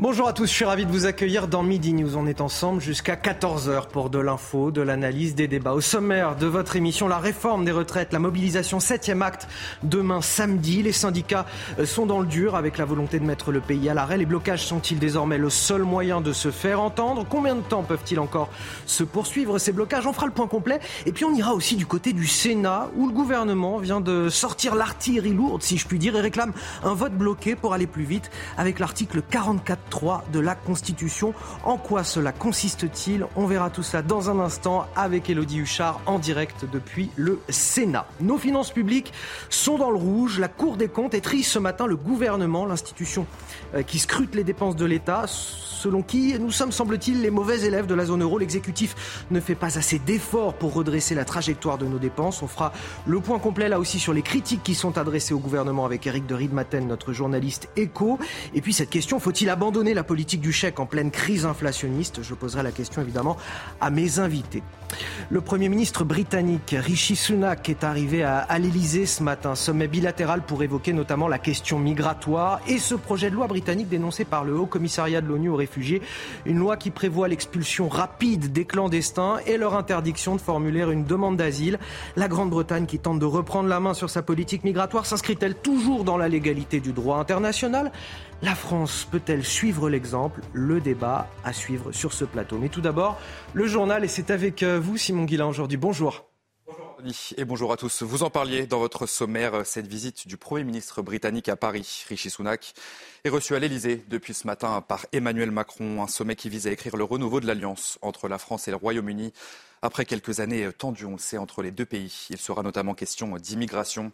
Bonjour à tous, je suis ravi de vous accueillir dans Midi News. On est ensemble jusqu'à 14h pour de l'info, de l'analyse, des débats. Au sommaire de votre émission, la réforme des retraites, la mobilisation 7e acte demain samedi. Les syndicats euh, sont dans le dur avec la volonté de mettre le pays à l'arrêt. Les blocages sont-ils désormais le seul moyen de se faire entendre? Combien de temps peuvent-ils encore se poursuivre ces blocages? On fera le point complet. Et puis on ira aussi du côté du Sénat où le gouvernement vient de sortir l'artillerie lourde, si je puis dire, et réclame un vote bloqué pour aller plus vite avec l'article 44 3 de la Constitution. En quoi cela consiste-t-il? On verra tout cela dans un instant avec Elodie Huchard en direct depuis le Sénat. Nos finances publiques sont dans le rouge. La Cour des comptes triste ce matin. Le gouvernement, l'institution euh, qui scrute les dépenses de l'État, selon qui nous sommes, semble-t-il, les mauvais élèves de la zone euro. L'exécutif ne fait pas assez d'efforts pour redresser la trajectoire de nos dépenses. On fera le point complet là aussi sur les critiques qui sont adressées au gouvernement avec Eric de Riedmaten, notre journaliste éco. Et puis cette question, faut-il abandonner la politique du chèque en pleine crise inflationniste Je poserai la question évidemment à mes invités. Le Premier ministre britannique Rishi Sunak est arrivé à, à l'Elysée ce matin, sommet bilatéral pour évoquer notamment la question migratoire et ce projet de loi britannique dénoncé par le Haut Commissariat de l'ONU aux réfugiés, une loi qui prévoit l'expulsion rapide des clandestins et leur interdiction de formuler une demande d'asile. La Grande-Bretagne qui tente de reprendre la main sur sa politique migratoire s'inscrit-elle toujours dans la légalité du droit international? La France peut-elle suivre l'exemple? Le débat à suivre sur ce plateau. Mais tout d'abord, le journal, et c'est avec euh, vous, Simon Guillain, aujourd'hui. Bonjour. Bonjour et bonjour à tous. Vous en parliez dans votre sommaire, euh, cette visite du Premier ministre britannique à Paris, Rishi Sunak, est reçue à l'Elysée depuis ce matin par Emmanuel Macron, un sommet qui vise à écrire le renouveau de l'alliance entre la France et le Royaume-Uni après quelques années tendues, on le sait, entre les deux pays. Il sera notamment question d'immigration,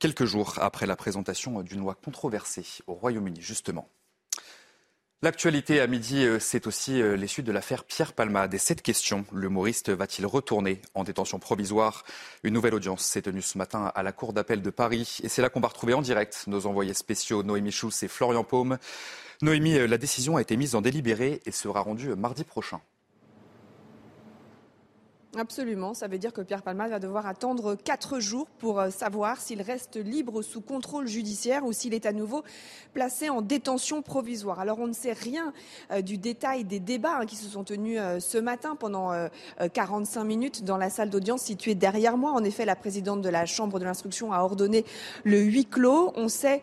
quelques jours après la présentation d'une loi controversée au Royaume-Uni, justement. L'actualité à midi, euh, c'est aussi euh, les suites de l'affaire Pierre Palmade. Et cette question, l'humoriste va-t-il retourner en détention provisoire? Une nouvelle audience s'est tenue ce matin à la Cour d'appel de Paris. Et c'est là qu'on va retrouver en direct nos envoyés spéciaux Noémie Schulz et Florian Paume. Noémie, euh, la décision a été mise en délibéré et sera rendue mardi prochain. Absolument, ça veut dire que Pierre Palmade va devoir attendre quatre jours pour euh, savoir s'il reste libre sous contrôle judiciaire ou s'il est à nouveau placé en détention provisoire. Alors on ne sait rien euh, du détail des débats hein, qui se sont tenus euh, ce matin pendant 45 minutes dans la salle d'audience située derrière moi. En effet, la présidente de la Chambre de l'instruction a ordonné le huis clos. On sait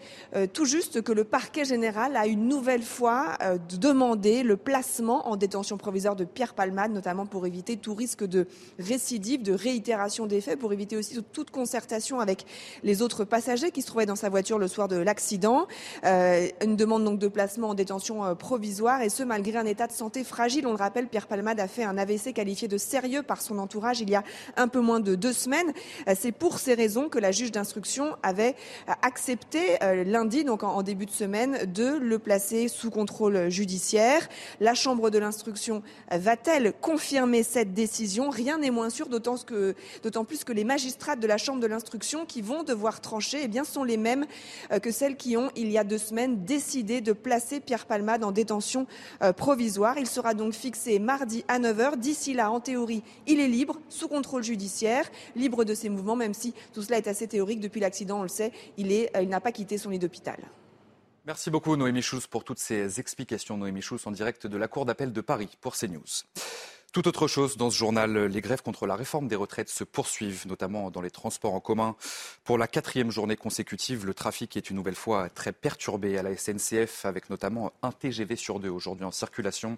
tout juste que le parquet général a une nouvelle fois demandé le placement en détention provisoire de Pierre Palmade, notamment pour éviter tout risque de récidive, de réitération des faits, pour éviter aussi toute concertation avec les autres passagers qui se trouvaient dans sa voiture le soir de l'accident. Euh, une demande donc de placement en détention euh, provisoire, et ce malgré un état de santé fragile. On le rappelle, Pierre Palmade a fait un AVC qualifié de sérieux par son entourage il y a un peu moins de deux semaines. Euh, c'est pour ces raisons que la juge d'instruction avait accepté lundi, donc en, début de semaine, de le placer sous contrôle judiciaire. La Chambre de l'instruction va-t-elle confirmer cette décision? N'est moins sûr, d'autant plus que les magistrats de la Chambre de l'instruction qui vont devoir trancher eh sont les mêmes euh, que celles qui ont, il y a deux semaines, décidé de placer Pierre Palmade en détention euh, provisoire. Il sera donc fixé mardi à 9h. D'ici là, en théorie, il est libre, sous contrôle judiciaire, libre de ses mouvements, même si tout cela est assez théorique. Depuis l'accident, on le sait, il euh, n'a pas quitté son lit d'hôpital. Merci beaucoup Noémie Schulz pour toutes ces explications. Noémie Schulz en direct de la Cour d'appel de Paris pour CNews. Tout autre chose dans ce journal, les grèves contre la réforme des retraites se poursuivent, notamment dans les transports en commun. Pour la quatrième journée consécutive, le trafic est une nouvelle fois très perturbé à la SNCF, avec notamment un TGV sur deux aujourd'hui en circulation.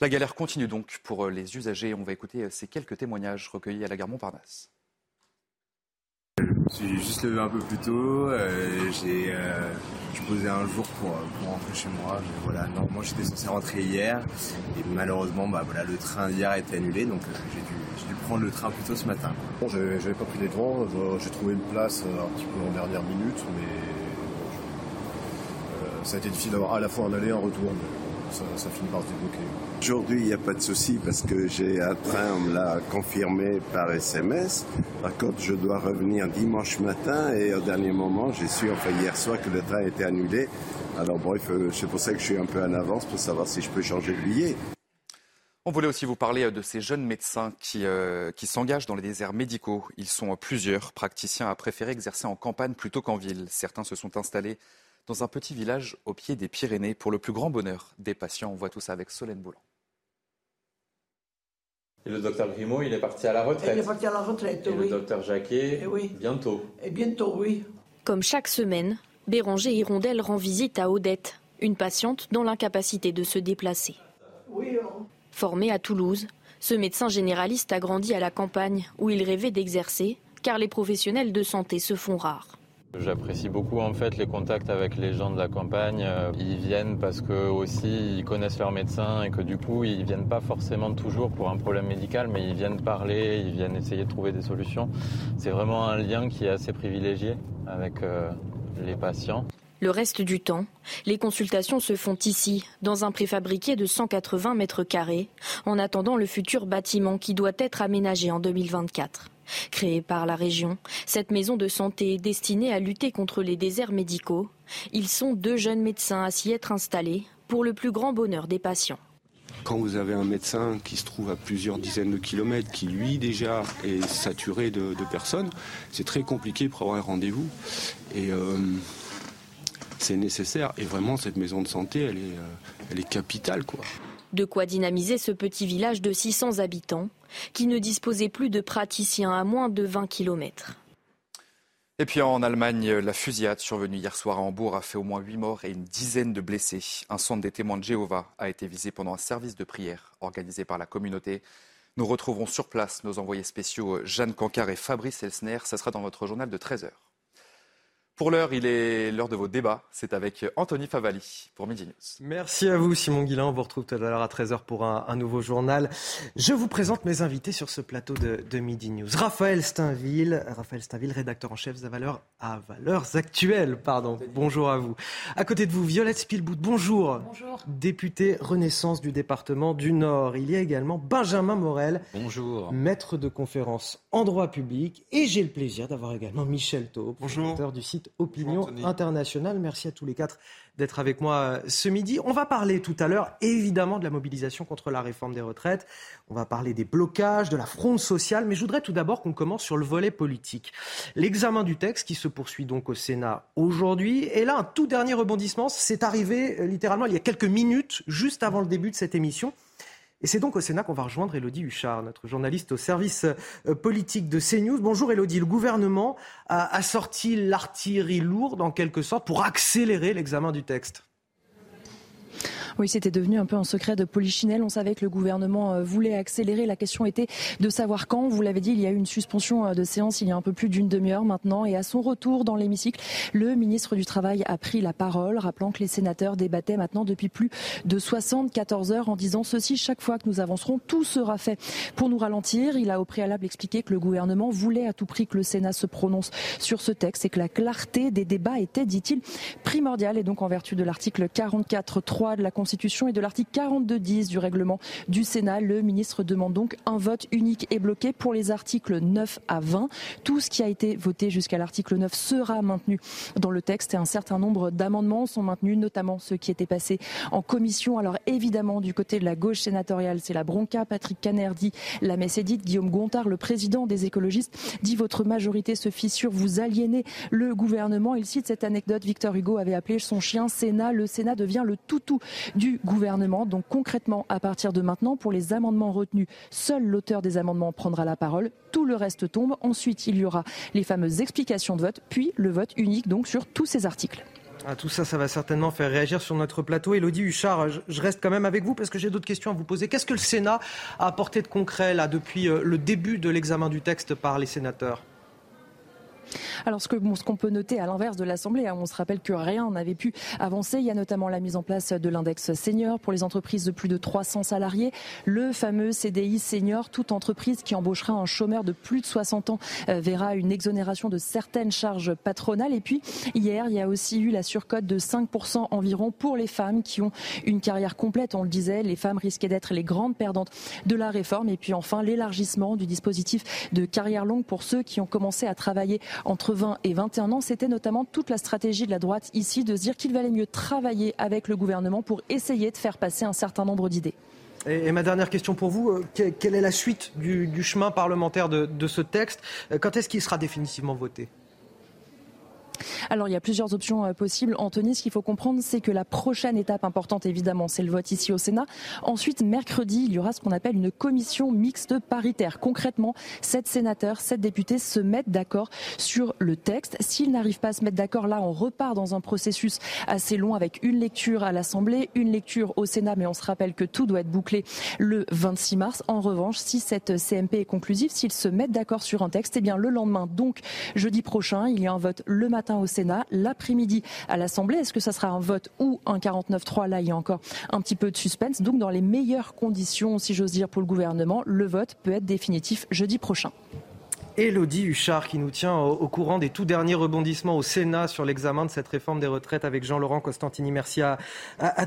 La galère continue donc pour les usagers. On va écouter ces quelques témoignages recueillis à la gare Montparnasse. Je suis juste levé un peu plus tôt. Euh, j'ai euh, posé un jour pour, rentrer chez moi. voilà, normalement j'étais censé rentrer hier et malheureusement bah, voilà, le train d'hier a été annulé donc euh, j'ai dû, prendre le train plus tôt ce matin. Bon, j'avais pas pris les devants, j'ai trouvé une place euh, un petit peu en dernière minute mais euh, ça a été difficile d'avoir à la fois un aller et un retour. Mais ça, ça finit par se débloquer. Aujourd'hui, il n'y a pas de souci parce que j'ai un train, on me l'a confirmé par SMS. Par contre, je dois revenir dimanche matin et au dernier moment, j'ai su, enfin hier soir, que le train était annulé. Alors bref, euh, c'est pour ça que je suis un peu en avance pour savoir si je peux changer de billet. On voulait aussi vous parler euh, de ces jeunes médecins qui, euh, qui s'engagent dans les déserts médicaux. Ils sont plusieurs praticiens à préférer exercer en campagne plutôt qu'en ville. Certains se sont installés dans un petit village au pied des Pyrénées pour le plus grand bonheur des patients. On voit tout ça avec Solène Boulan. Et le docteur Grimaud, il est parti à la retraite. Il est parti à la retraite, Et oui. le docteur Jacquet, Eh oui. bientôt. Et bientôt, oui. Comme chaque semaine, Béranger Hirondelle rend visite à Odette, une patiente dans l'incapacité de se déplacer. Oui, on- Formé à Toulouse, ce médecin généraliste a grandi à la campagne où il rêvait d'exercer, car les professionnels de santé se font rares. J'apprécie beaucoup en fait les contacts avec les gens de la campagne. Euh, Ils viennent parce que aussi ils connaissent leur médecin et que du coup ils viennent pas forcément toujours pour un problème médical, mais ils viennent parler, ils viennent essayer de trouver des solutions. C'est vraiment un lien qui est assez privilégié avec euh, les patients. Le reste du temps, les consultations se font ici, dans un préfabriqué de 180 mètres carrés, en attendant le futur bâtiment qui doit être aménagé en 2024. Créée par la région, cette maison de santé est destinée à lutter contre les déserts médicaux. Ils sont deux jeunes médecins à s'y être installés pour le plus grand bonheur des patients. Quand vous avez un médecin qui se trouve à plusieurs dizaines de kilomètres, qui lui déjà est saturé de, de personnes, c'est très compliqué pour avoir un rendez-vous. Et euh, c'est nécessaire. Et vraiment, cette maison de santé, elle est, euh, elle est capitale, quoi. De quoi dynamiser ce petit village de 600 habitants qui ne disposait plus de praticiens à moins de 20 kilomètres. Et puis en Allemagne, la fusillade survenue hier soir à Hambourg a fait au moins 8 morts et une dizaine de blessés. Un centre des témoins de Jéhovah a été visé pendant un service de prière organisé par la communauté. Nous retrouverons sur place nos envoyés spéciaux Jeanne Cancard et Fabrice Elsner. Ça sera dans votre journal de 13h. Pour l'heure, il est l'heure de vos débats. C'est avec Anthony Favali pour Midi News. Merci à vous, Simon Guillain. On vous retrouve tout à l'heure à 13h pour un, nouveau journal. Je vous présente mes invités sur ce plateau de, de Midi News. Raphaël Steinville, Raphaël Steinville, rédacteur en chef à Valeurs, à Valeurs Actuelles. Pardon. Bonjour à vous. À côté de vous, Violette Spielbout. Bonjour. Bonjour. Députée Renaissance du département du Nord. Il y a également Benjamin Morel. Bonjour. Maître de conférence en droit public. Et j'ai le plaisir d'avoir également Michel Taub, Bonjour. du site Opinion Bonjour. Internationale. Merci à tous les quatre d'être avec moi euh, ce midi. On va parler tout à l'heure, évidemment, de la mobilisation contre la réforme des retraites. On va parler des blocages, de la fronde sociale. Mais je voudrais tout d'abord qu'on commence sur le volet politique. L'examen du texte qui se poursuit donc au Sénat aujourd'hui. Et là, un tout dernier rebondissement. C'est arrivé euh, littéralement il y a quelques minutes, juste avant le début de cette émission. Et c'est donc au Sénat qu'on va rejoindre Elodie Huchard, notre journaliste au service euh, politique de CNews. Bonjour Elodie, le gouvernement a, a sorti l'artillerie lourde en quelque sorte pour accélérer l'examen du texte. Oui, c'était devenu un peu un secret de polichinelle. On savait que le gouvernement euh, voulait accélérer. La question était de savoir quand. Vous l'avez dit, il y a eu une suspension euh, de séance il y a un peu plus d'une demi-heure maintenant. Et à son retour dans l'hémicycle, le ministre du Travail a pris la parole, rappelant que les sénateurs débattaient maintenant depuis plus de 74 heures en disant ceci, chaque fois que nous avancerons, tout sera fait pour nous ralentir. Il a au préalable expliqué que le gouvernement voulait à tout prix que le Sénat se prononce sur ce texte et que la clarté des débats était, dit-il, primordiale. Et donc, en vertu de l'article 44.3 de la Constitution et de l'article 42.10 du règlement du Sénat, le ministre demande donc un vote unique et bloqué pour les articles 9 à 20. Tout ce qui a été voté jusqu'à l'article 9 sera maintenu dans le texte et un certain nombre d'amendements sont maintenus, notamment ceux qui étaient passés en commission. Alors évidemment, du côté de la gauche sénatoriale, c'est la bronca. Patrick Caner dit la messe est dite. Guillaume Gontard, le président des écologistes, dit votre majorité se fissure, vous aliénez le gouvernement. Il cite cette anecdote. Victor Hugo avait appelé son chien Sénat. Le Sénat devient le toutou du gouvernement. Donc concrètement, à partir de maintenant, pour les amendements retenus, seul l'auteur des amendements prendra la parole. Tout le reste tombe. Ensuite, il y aura les fameuses explications de vote, puis le vote unique donc sur tous ces articles. Ah, tout ça, ça va certainement faire réagir sur notre plateau. Elodie Huchard, je, reste quand même avec vous parce que j'ai d'autres questions à vous poser. Qu'est-ce que le Sénat a apporté de concret là depuis euh, le début de l'examen du texte par les sénateurs? Alors ce que bon, ce qu'on peut noter à l'inverse de l'Assemblée, hein, on se rappelle que rien n'avait pu avancer. Il y a notamment la mise en place de l'index senior pour les entreprises de plus de 300 salariés, le fameux CDI senior. Toute entreprise qui embauchera un chômeur de plus de 60 ans euh, verra une exonération de certaines charges patronales. Et puis hier, il y a aussi eu la surcote de 5% environ pour les femmes qui ont une carrière complète. On le disait, les femmes risquaient d'être les grandes perdantes de la réforme. Et puis enfin, l'élargissement du dispositif de carrière longue pour ceux qui ont commencé à travailler entre 20 et 21 ans. C'était notamment toute la stratégie de la droite ici de se dire qu'il valait mieux travailler avec le gouvernement pour essayer de faire passer un certain nombre d'idées. Et, ma dernière question pour vous, euh, que- quelle est la suite du, chemin parlementaire de, de ce texte? Euh, Quand est-ce qu'il sera définitivement voté? Alors il y a plusieurs options euh, possibles. Anthony, ce qu'il faut comprendre, c'est que la prochaine étape importante, évidemment, c'est le vote ici au Sénat. Ensuite, mercredi, il y aura ce qu'on appelle une commission mixte paritaire. Concrètement, sept sénateurs, sept députés se mettent d'accord sur le texte. S'ils n'arrivent pas à se mettre d'accord, là, on repart dans un processus assez long avec une lecture à l'Assemblée, une lecture au Sénat, mais on se rappelle que tout doit être bouclé le 26 mars. En revanche, si cette CMP est conclusive, s'ils se mettent d'accord sur un texte, eh bien le lendemain, donc jeudi prochain, il y a un vote le matin au Sénat, l'après-midi à l'Assemblée. Est-ce que ça sera un vote ou un 49-3 Là, il y a encore un petit peu de suspense. Donc, dans les meilleures conditions, si j'ose dire, pour le gouvernement, le vote peut être définitif jeudi prochain. Elodie Huchard qui nous tient au, courant des tout derniers rebondissements au Sénat sur l'examen de cette réforme des retraites avec Jean-Laurent Costantini. Merci à,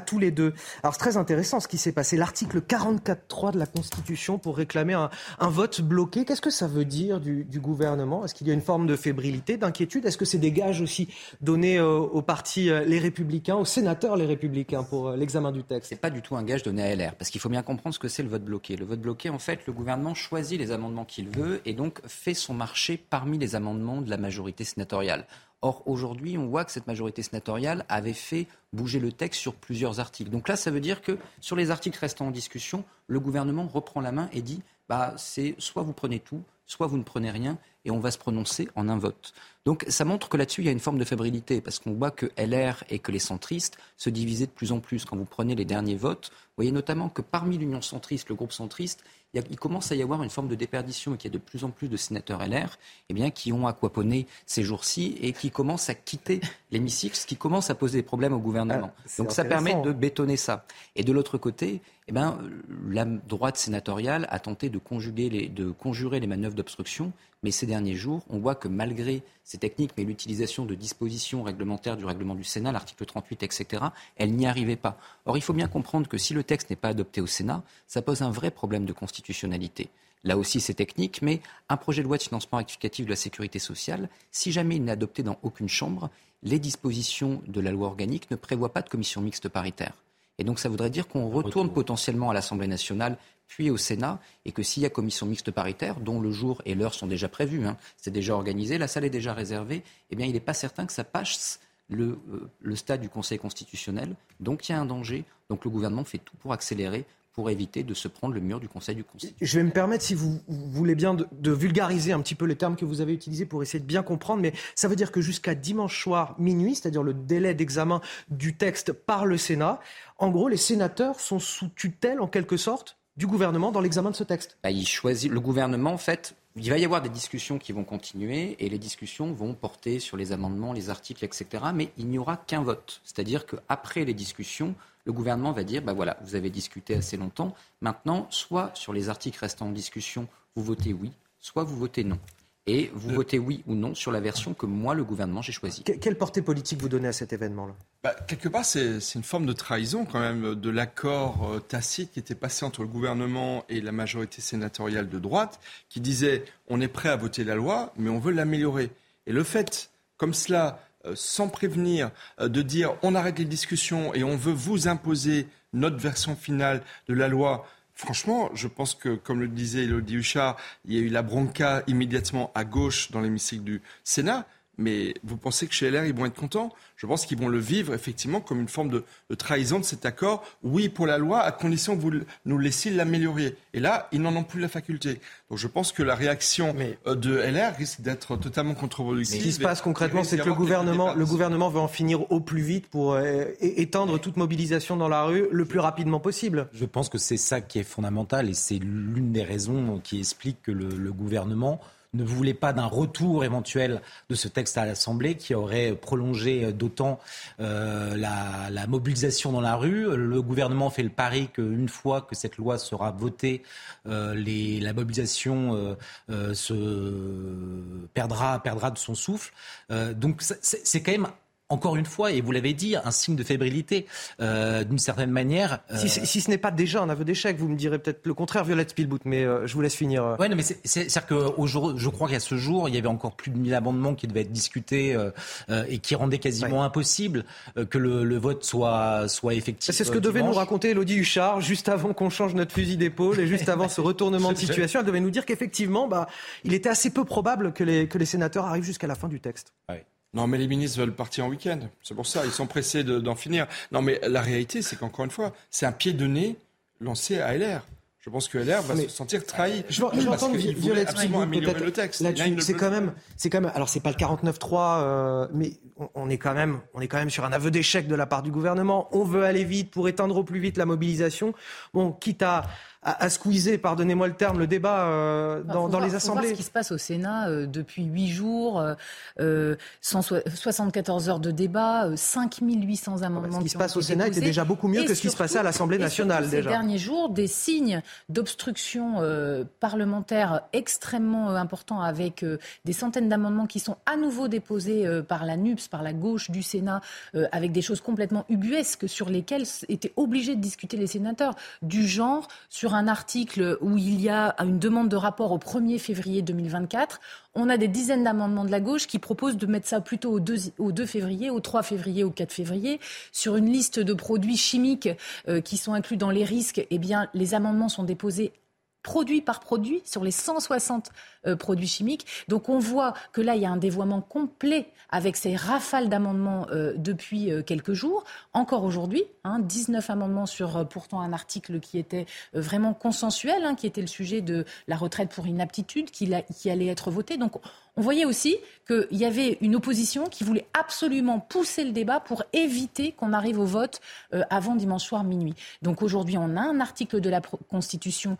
tous les deux. Alors c'est très intéressant ce qui s'est passé. L'article 44.3 de la Constitution pour réclamer un, vote bloqué. Qu'est-ce que ça veut dire du, gouvernement? Est-ce qu'il y a une forme de fébrilité, d'inquiétude? Est-ce que c'est des gages aussi donnés euh, aux partis euh, les Républicains, aux sénateurs les Républicains pour euh, l'examen du texte? C'est pas du tout un gage donné à LR parce qu'il faut bien comprendre ce que c'est le vote bloqué. Le vote bloqué, en fait, le gouvernement choisit les amendements qu'il veut et donc fait son marché parmi les amendements de la majorité sénatoriale. Or, aujourd'hui, on voit que cette majorité sénatoriale avait fait bouger le texte sur plusieurs articles. Donc là, ça veut dire que sur les articles restant en discussion, le gouvernement reprend la main et dit bah, c'est soit vous prenez tout, soit vous ne prenez rien, et on va se prononcer en un vote. Donc ça montre que là-dessus, il y a une forme de fébrilité, parce qu'on voit que LR et que les centristes se divisaient de plus en plus. Quand vous prenez les derniers votes, vous voyez notamment que parmi l'Union centriste, le groupe centriste, il, commence à y avoir une forme de déperdition et qu'il y a de plus en plus de sénateurs LR eh bien, qui ont aquaponé ces jours-ci et qui commencent à quitter l'hémicycle, ce qui commence à poser des problèmes au gouvernement. Ah, Donc ça permet de bétonner ça. Et de l'autre côté, eh bien, la droite sénatoriale a tenté de, de conjurer les manœuvres d'obstruction mais ces derniers jours, on voit que malgré ces techniques, mais l'utilisation de dispositions réglementaires du règlement du Sénat, l'article 38, etc., elle n'y arrivait pas. Or, il faut bien comprendre que si le texte n'est pas adopté au Sénat, ça pose un vrai problème de constitutionnalité. Là aussi, c'est technique, mais un projet de loi de financement rectificatif de la sécurité sociale, si jamais il n'est adopté dans aucune chambre, les dispositions de la loi organique ne prévoient pas de commission mixte paritaire. Et donc ça voudrait dire qu'on retourne potentiellement à l'Assemblée nationale puis au Sénat, et que s'il y a commission mixte paritaire, dont le jour et l'heure sont déjà prévus, hein, c'est déjà organisé, la salle est déjà réservée, eh bien il n'est pas certain que ça passe le, euh, le, stade du Conseil constitutionnel. Donc il y a un danger. Donc le gouvernement fait tout pour accélérer pour éviter de se prendre le mur du Conseil du Conseil. Je vais me permettre, si vous, voulez bien, de, vulgariser un petit peu les termes que vous avez utilisés pour essayer de bien comprendre, mais ça veut dire que jusqu'à dimanche soir minuit, c'est-à-dire le délai d'examen du texte par le Sénat, en gros, les sénateurs sont sous tutelle, en quelque sorte, du gouvernement dans l'examen de ce texte bah, il choisit, Le gouvernement, en fait, il va y avoir des discussions qui vont continuer et les discussions vont porter sur les amendements, les articles, etc. Mais il n'y aura qu'un vote. C'est-à-dire qu'après les discussions, le gouvernement va dire, bah voilà, vous avez discuté assez longtemps. Maintenant, soit sur les articles restant en discussion, vous votez oui, soit vous votez non et vous votez oui ou non sur la version que moi, le gouvernement, j'ai choisie. quelle portée politique vous donnez à cet événement-là? Bah, Quelque part, c'est une forme de trahison quand même de l'accord euh, tacite qui était passé entre le gouvernement et la majorité sénatoriale de droite, qui disait on est prêt à voter la loi, mais on veut l'améliorer. Et le fait, comme cela, sans prévenir, euh, de dire on arrête les discussions et on veut vous imposer notre version finale de la loi Franchement, je pense que, comme le disait Elodie Huchard, il y a eu la bronca immédiatement à gauche dans l'hémicycle du Sénat. Mais vous pensez que chez LR, ils vont être contents? Je pense qu'ils vont le vivre effectivement comme une forme de, trahison de cet accord. Oui pour la loi, à condition que vous nous laissiez l'améliorer. Et là, ils n'en ont plus la faculté. Donc je pense que la réaction euh, de LR risque d'être totalement contre-productive. Ce qui se passe concrètement, c'est que le gouvernement, le gouvernement veut en finir au plus vite pour euh, étendre toute mobilisation dans la rue le plus rapidement possible. Je pense que c'est ça qui est fondamental et c'est l'une des raisons qui explique que le gouvernement ne voulait pas d'un retour éventuel de ce texte à l'Assemblée qui aurait prolongé d'autant euh, la, mobilisation dans la rue. Le gouvernement fait le pari qu'une fois que cette loi sera votée, euh, la mobilisation euh, se perdra, perdra de son souffle. donc c'est quand même encore une fois, et vous l'avez dit, un signe de fébrilité euh, d'une certaine manière. Si, ce n'est pas déjà un aveu d'échec, vous me direz peut-être le contraire, Violette Spielbout, mais euh, je vous laisse finir. Oui, mais c'est-à-dire que je crois qu'à ce jour, il y avait encore plus de 1000 amendements qui devaient être discutés euh, et qui rendaient quasiment impossible que le, vote soit, soit effectif. C'est ce que devait nous raconter Elodie Huchard juste avant qu'on change notre fusil d'épaule et juste avant ce retournement de situation. Elle devait nous dire qu'effectivement, bah, il était assez peu probable que les, que les sénateurs arrivent jusqu'à la fin du texte. Non, mais les ministres veulent partir en week-end. C'est pour ça, ils sont pressés d'en finir. Non, mais la réalité, c'est qu'encore une fois, c'est un pied de nez lancé à LR. Je pense que LR va se sentir trahi. Je, je parce qu'il voulait absolument améliorer le texte. C'est quand même, c'est quand même. Alors c'est pas le 49-3, euh, mais on, on, est quand même, on est quand même sur un aveu d'échec de la part du gouvernement. On veut aller vite pour éteindre au plus vite la mobilisation. Bon, quitte à à, à squeezer, pardonnez-moi le terme, le débat euh, dans, dans les assemblées. Voir ce qui se passe au Sénat euh, depuis huit jours, euh, 174 heures de débat, 5800 amendements. Ce qui se passe au Sénat était déjà beaucoup mieux que ce qui se passait à l'Assemblée nationale. Ces déjà. derniers jours, des signes d'obstruction euh, parlementaire extrêmement euh, importants avec euh, des centaines d'amendements qui sont à nouveau déposés euh, par la NUPS, par la gauche du Sénat, euh, avec des choses complètement ubuesques sur lesquelles étaient obligés de discuter les sénateurs, du genre sur un article où il y a une demande de rapport au 1er février 2024. On a des dizaines d'amendements de la gauche qui proposent de mettre ça plutôt au 2, au 2 février, au 3 février, au 4 février. Sur une liste de produits chimiques euh, qui sont inclus dans les risques, eh bien, les amendements sont déposés produit par produit sur les 160 euh, produits chimiques. Donc on voit que là, il y a un dévoiement complet avec ces rafales d'amendements euh, depuis euh, quelques jours. Encore aujourd'hui, hein, 19 amendements sur pourtant un article qui était vraiment consensuel, hein, qui était le sujet de la retraite pour inaptitude, qui, qui allait être voté. Donc on voyait aussi qu'il y avait une opposition qui voulait absolument pousser le débat pour éviter qu'on arrive au vote avant dimanche soir minuit. Donc aujourd'hui, on a un article de la Constitution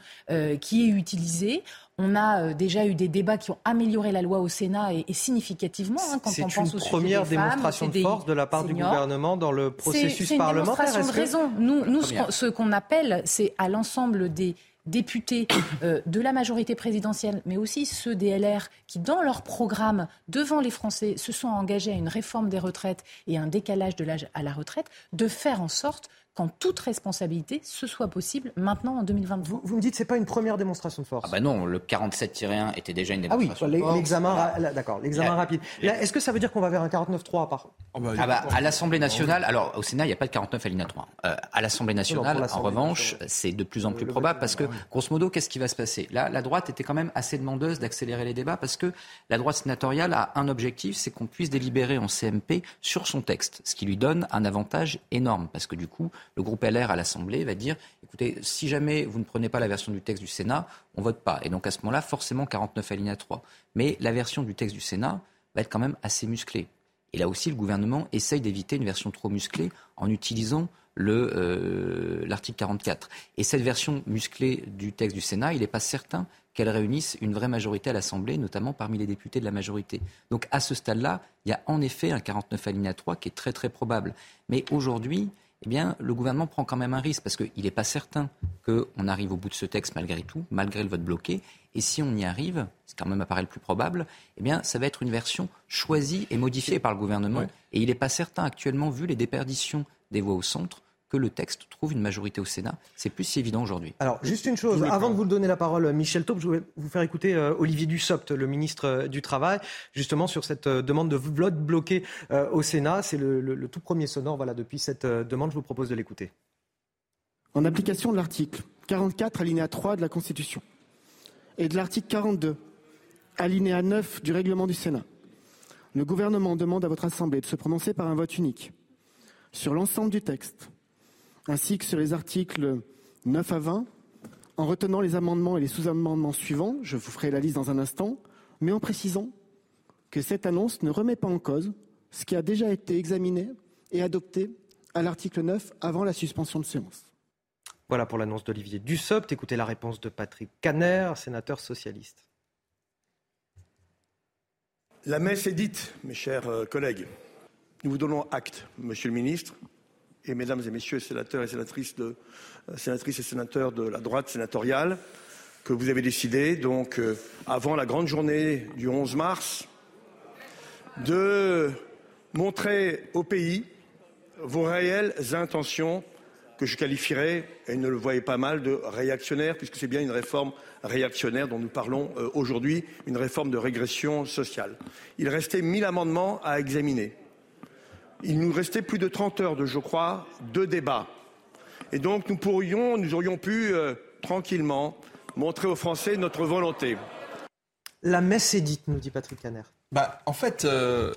qui est utilisé. On a euh, déjà eu des débats qui ont amélioré la loi au Sénat et, et significativement hein, quand on pense une au première sujet des démonstration femmes, de force de la part seniors. du gouvernement dans le processus C'est une parlementaire. démonstration de raison. Nous, nous ce Première. qu'on- ce qu'on appelle, c'est à l'ensemble des députés euh, de la majorité présidentielle, mais aussi ceux des LR qui, dans leur programme, devant les Français, se sont engagés à une réforme des retraites et un décalage de l'âge à la retraite, de faire en sorte qu'en toute responsabilité, ce soit possible maintenant en 2023. Vous me dites, c'est pas une première démonstration de force Ah bah non, le 47-1 était déjà une Ah oui, démonstration. de force. l'examen, ra- d'accord, l'examen La- rapide. Là, Est-ce que ça veut dire qu'on va vers un 49-3 par Ah bah, à l'Assemblée nationale, alors au Sénat, il n'y a pas de 49 alinéa 3. Euh, à l'Assemblée Non, nationale, en revanche, c'est de plus en plus probable parce que, grosso modo, qu'est-ce qui va se passer? Là, la droite était quand même assez demandeuse d'accélérer les débats parce que la droite sénatoriale a un objectif, c'est qu'on puisse délibérer en CMP sur son texte, ce qui lui donne un avantage énorme parce que du coup, le groupe LR à l'Assemblée va dire, écoutez, si jamais vous ne prenez pas la version du texte du Sénat, on vote pas. Et donc à ce moment-là, forcément 49 alinéa 3. Mais la version du texte du Sénat va être quand même assez musclée. Et là aussi, le gouvernement essaye d'éviter une version trop musclée en utilisant euh, l'article 44. Et cette version musclée du texte du Sénat, il n'est pas certain qu'elle réunisse une vraie majorité à l'Assemblée, notamment parmi les députés de la majorité. Donc à ce stade-là, il y a en effet un 49 alinéa 3 qui est très très probable. Mais aujourd'hui, eh bien, le gouvernement prend quand même un risque parce qu'il n'est pas certain qu'on arrive au bout de ce texte malgré tout, malgré le vote bloqué. Et si on y arrive, ce qui quand même apparaît le plus probable, eh bien, ça va être une version choisie et modifiée par le gouvernement. Et il n'est pas certain actuellement, vu les déperditions des voix au centre, que le texte trouve une majorité au Sénat. C'est plus si évident aujourd'hui. Alors, juste une chose, avant de vous donner la parole, Michel Taube, je voulais vous faire écouter euh, Olivier Dussopt, le ministre euh, du Travail, justement sur cette euh, demande de vote bloqué euh, au Sénat. C'est le, le- le tout premier sonore voilà, depuis cette euh, demande. Je vous propose de l'écouter. en application de l'article 44 alinéa 3 de la Constitution et de l'article 42 alinéa 9 du règlement du Sénat. Le gouvernement demande à votre Assemblée de se prononcer par un vote unique sur l'ensemble du texte, ainsi que sur les articles 9 à 20, en retenant les amendements et les sous-amendements suivants, je vous ferai la liste dans un instant, mais en précisant que cette annonce ne remet pas en cause ce qui a déjà été examiné et adopté à l'article 9 avant la suspension de séance. Voilà pour l'annonce d'Olivier Dussopt. Écoutez la réponse de Patrick Caner, sénateur socialiste. La messe est dite, mes chers euh, collègues. Nous vous donnons acte, Monsieur le Ministre, Mesdames et Messieurs les sénateurs et sénatrices, de, euh, et sénateurs de la droite sénatoriale, que vous avez décidé, donc, euh, avant la grande journée du 11 mars, de montrer au pays vos réelles intentions que je qualifierais, et ne le voyez pas mal, de réactionnaires, puisque c'est bien une réforme réactionnaire dont nous parlons euh, aujourd'hui, une réforme de régression sociale. Il restait 1000 amendements à examiner. Il nous restait plus de 30 heures de, je crois, de débat. Et donc nous pourrions, nous aurions pu euh, tranquillement montrer aux Français notre volonté. La messe est dite, nous dit Patrick Caner. Bah, en fait, euh,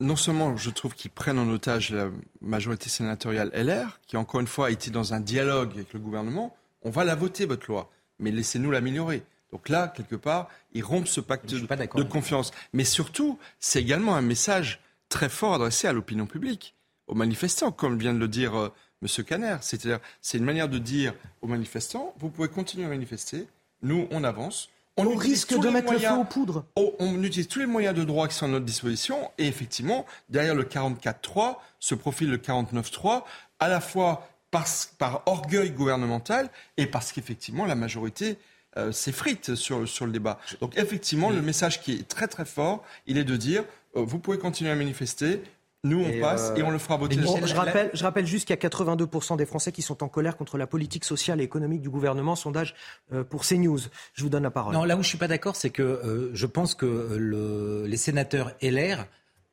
non seulement je trouve qu'ils prennent en otage la majorité sénatoriale LR, qui encore une fois a été dans un dialogue avec le gouvernement, on va la voter, votre loi, mais laissez-nous l'améliorer. Donc là, quelque part, ils rompent ce pacte de, confiance. Mais surtout, c'est également un message très fort adressé à l'opinion publique, aux manifestants, comme vient de le dire euh, M. Caner. C'est-à-dire, c'est une manière de dire aux manifestants, vous pouvez continuer à manifester, nous, on avance. On, risque de mettre le feu aux poudres. Oh, on utilise tous les moyens de droit qui sont à notre disposition. Et effectivement, derrière le 44-3 se profile le 49-3, à la fois par, par, orgueil gouvernemental et parce qu'effectivement, la majorité euh, s'effrite sur, sur le débat. Donc effectivement, le message qui est très très fort, il est de dire, euh, vous pouvez continuer à manifester, nous, on passe et on le fera voter. je, rappelle, je rappelle juste qu'il y a 82% des Français qui sont en colère contre la politique sociale et économique du gouvernement. Sondage euh, pour CNews. Je vous donne la parole. Non, là où je suis pas d'accord, c'est que euh, je pense que euh, le, les sénateurs LR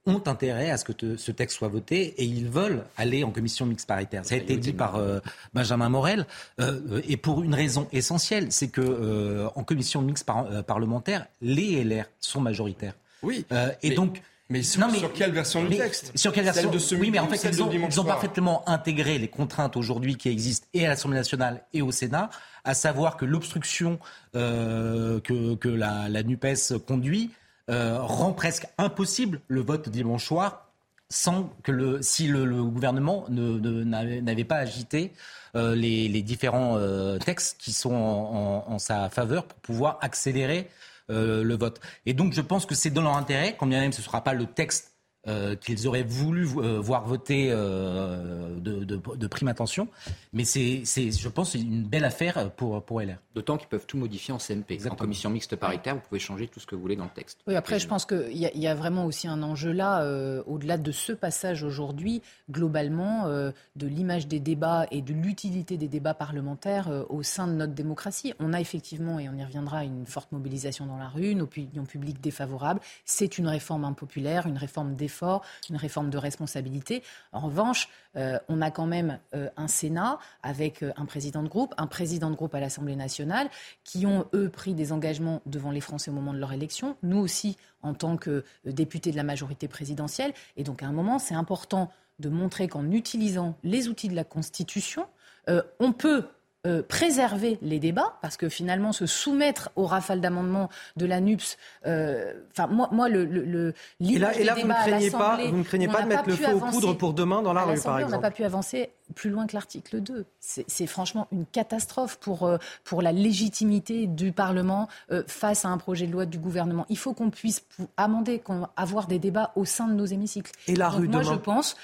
ont intérêt à ce que ce texte soit voté et ils veulent aller en commission mixte paritaire. Ça a été dit par Benjamin Morel et pour une raison essentielle, c'est que en commission mixte parlementaire, les LR sont majoritaires. Oui. et donc mais sur, quelle version du texte? Sur quelle version? De ce Oui, mais en fait, ils ont, parfaitement intégré les contraintes aujourd'hui qui existent et à l'Assemblée nationale et au Sénat, à savoir que l'obstruction euh, que, que la, la, NUPES conduit euh, rend presque impossible le vote dimanche soir sans que le, si le, gouvernement n'avait pas agité euh, les, différents euh, textes qui sont en, sa faveur pour pouvoir accélérer le vote. Et donc je pense que c'est dans leur intérêt, quand bien même ce ne sera pas le texte euh, qu'ils auraient voulu euh, voir voter euh, de, de, de, prime attention. Mais c'est, je pense, une belle affaire pour, pour LR. D'autant qu'ils peuvent tout modifier en CMP. En commission mixte paritaire, vous pouvez changer tout ce que vous voulez dans le texte. Oui, après, je pense qu'il y, y, a vraiment aussi un enjeu là, au-delà de ce passage aujourd'hui, globalement, de l'image des débats et de l'utilité des débats parlementaires au sein de notre démocratie. On a effectivement, et on y reviendra, une forte mobilisation dans la rue, une opinion publique défavorable. C'est une réforme impopulaire, une réforme défavorable une réforme de responsabilité. En revanche, euh, on a quand même euh, un Sénat avec euh, un président de groupe, un président de groupe à l'Assemblée nationale, qui ont, eux, pris des engagements devant les Français au moment de leur élection. Nous aussi, en tant que députés de la majorité présidentielle. Et donc, à un moment, c'est important de montrer qu'en utilisant les outils de la Constitution, on peut euh, préserver les débats, parce que finalement, se soumettre aux rafales d'amendements de la NUPS, euh, enfin, moi, moi, le, le, et là, et là vous, ne craignez pas, vous ne craignez pas de mettre le feu aux poudres pour demain dans la rue, par exemple On n'a pas pu avancer plus loin que l'article 2. C'est franchement une catastrophe pour, euh, pour la légitimité du Parlement face à un projet de loi du gouvernement. Il faut qu'on puisse amender, qu'on avoir des débats au sein de nos hémicycles. Et la rue Moi, je pense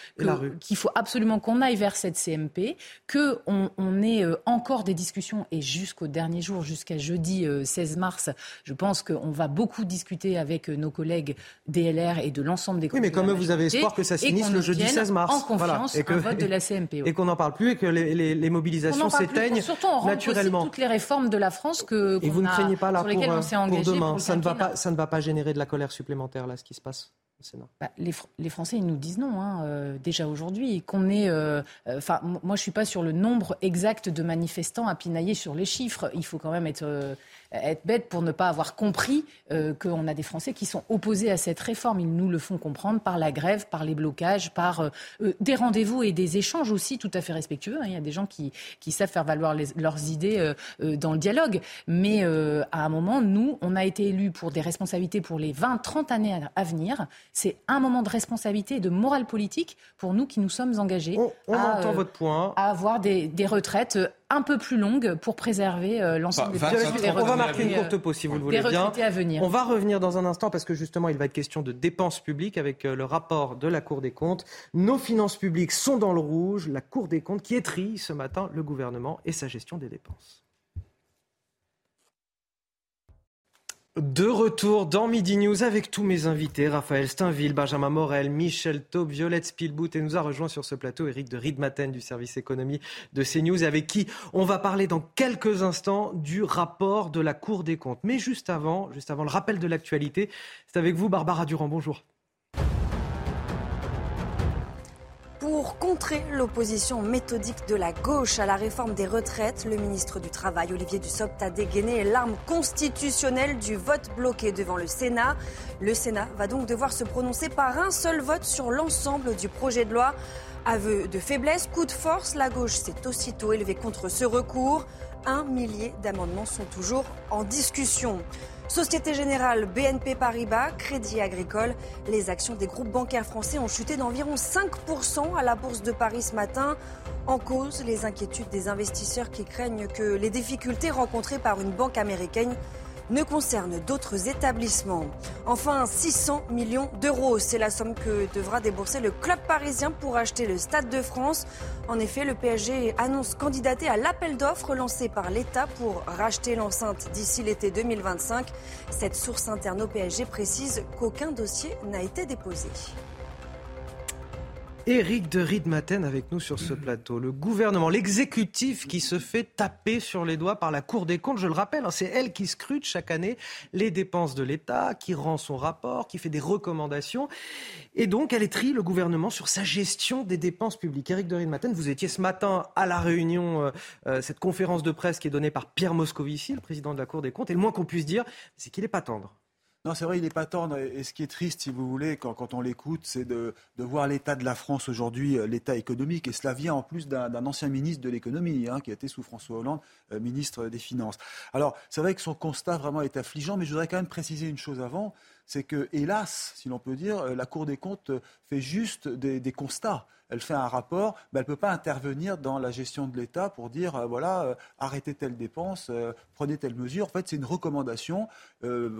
qu'il faut absolument qu'on aille vers cette CMP, qu'on on ait encore des discussions et jusqu'au dernier jour, jusqu'à jeudi 16 euh, mars, je pense qu'on va beaucoup discuter avec euh, nos collègues DLR et de l'ensemble des Oui, mais comme vous avez espoir que ça se finisse le jeudi 16 mars. En confiance, et que, un vote de la CMP. Et qu'on n'en parle plus et que les, mobilisations s'éteignent surtout on naturellement. toutes les réformes de la France que, et vous ne craignez pas là s'est engagé pour demain. ça, ne va pas, ça ne va pas générer de la colère supplémentaire là, ce qui se passe bah, les, les, Français, ils nous disent non, hein, euh, déjà aujourd'hui, qu'on est. Euh, euh, enfin, moi, je suis pas sur le nombre exact de manifestants à pinailler sur les chiffres. Il faut quand même être être bête pour ne pas avoir compris euh, qu'on a des Français qui sont opposés à cette réforme. Ils nous le font comprendre par la grève, par les blocages, par euh, euh, des rendez-vous et des échanges aussi tout à fait respectueux. Hein. Il y a des gens qui, qui savent faire valoir les, leurs idées dans le dialogue. Mais à un moment, nous, on a été élus pour des responsabilités pour les 20, 30 années à, venir. C'est un moment de responsabilité et de morale politique pour nous qui nous sommes engagés on, à, entend votre point. à avoir des, des retraites un peu plus longue pour préserver euh, l'ensemble des On va marquer une courte pause si vous le voulez bien. À venir. On va revenir dans un instant parce que justement il va être question de dépenses publiques avec euh, le rapport de la Cour des comptes. Nos finances publiques sont dans le rouge. La Cour des comptes qui étrie ce matin le gouvernement et sa gestion des dépenses. De retour dans Midi News avec tous mes invités, Raphaël Steinville, Benjamin Morel, Michel Taub, Violette Spielbout et nous a rejoint sur ce plateau Eric de Riedmaten du service économie de CNews avec qui on va parler dans quelques instants du rapport de la Cour des comptes. Mais juste avant, juste avant le rappel de l'actualité, c'est avec vous Barbara Durand. Bonjour. Pour contrer l'opposition méthodique de la gauche à la réforme des retraites. Le ministre du Travail, Olivier Dussopt, a dégainé l'arme constitutionnelle du vote bloqué devant le Sénat. Le Sénat va donc devoir se prononcer par un seul vote sur l'ensemble du projet de loi. Aveu de faiblesse, coup de force, la gauche s'est aussitôt élevée contre ce recours. Un millier d'amendements sont toujours en discussion. Société Générale, BNP Paribas, Crédit Agricole, les actions des groupes bancaires français ont chuté d'environ 5% à la Bourse de Paris ce matin. En cause, les inquiétudes des investisseurs qui craignent que les difficultés rencontrées par une banque américaine ne concerne d'autres établissements. Enfin, 600 millions d'euros, c'est la somme que devra débourser le club parisien pour acheter le Stade de France. En effet, le PSG annonce candidater à l'appel d'offres lancé par l'État pour racheter l'enceinte d'ici l'été 2025. Cette source interne au PSG précise qu'aucun dossier n'a été déposé. Éric de Riedmaten avec nous sur ce plateau. Le gouvernement, l'exécutif qui se fait taper sur les doigts par la Cour des comptes, je le rappelle, hein, c'est elle qui scrute chaque année les dépenses de l'État, qui rend son rapport, qui fait des recommandations. Et donc, elle étrie le gouvernement sur sa gestion des dépenses publiques. Éric de Riedmaten, vous étiez ce matin à la réunion, euh, euh, cette conférence de presse qui est donnée par Pierre Moscovici, le président de la Cour des comptes. Et le moins qu'on puisse dire, c'est qu'il n'est pas tendre. Non, c'est vrai, il n'est pas tendre. Et ce qui est triste, si vous voulez, quand, on l'écoute, c'est de, voir l'état de la France aujourd'hui, euh, l'état économique. Et cela vient en plus d'un ancien ministre de l'économie, hein, qui a été sous François Hollande, euh, ministre des Finances. Alors, c'est vrai que son constat vraiment est affligeant, mais je voudrais quand même préciser une chose avant c'est que, hélas, si l'on peut dire, euh, la Cour des comptes fait juste des, constats. Elle fait un rapport, mais elle ne peut pas intervenir dans la gestion de l'État pour dire, euh, voilà, euh, arrêtez telle dépense, prenez telle mesure. En fait, c'est une recommandation.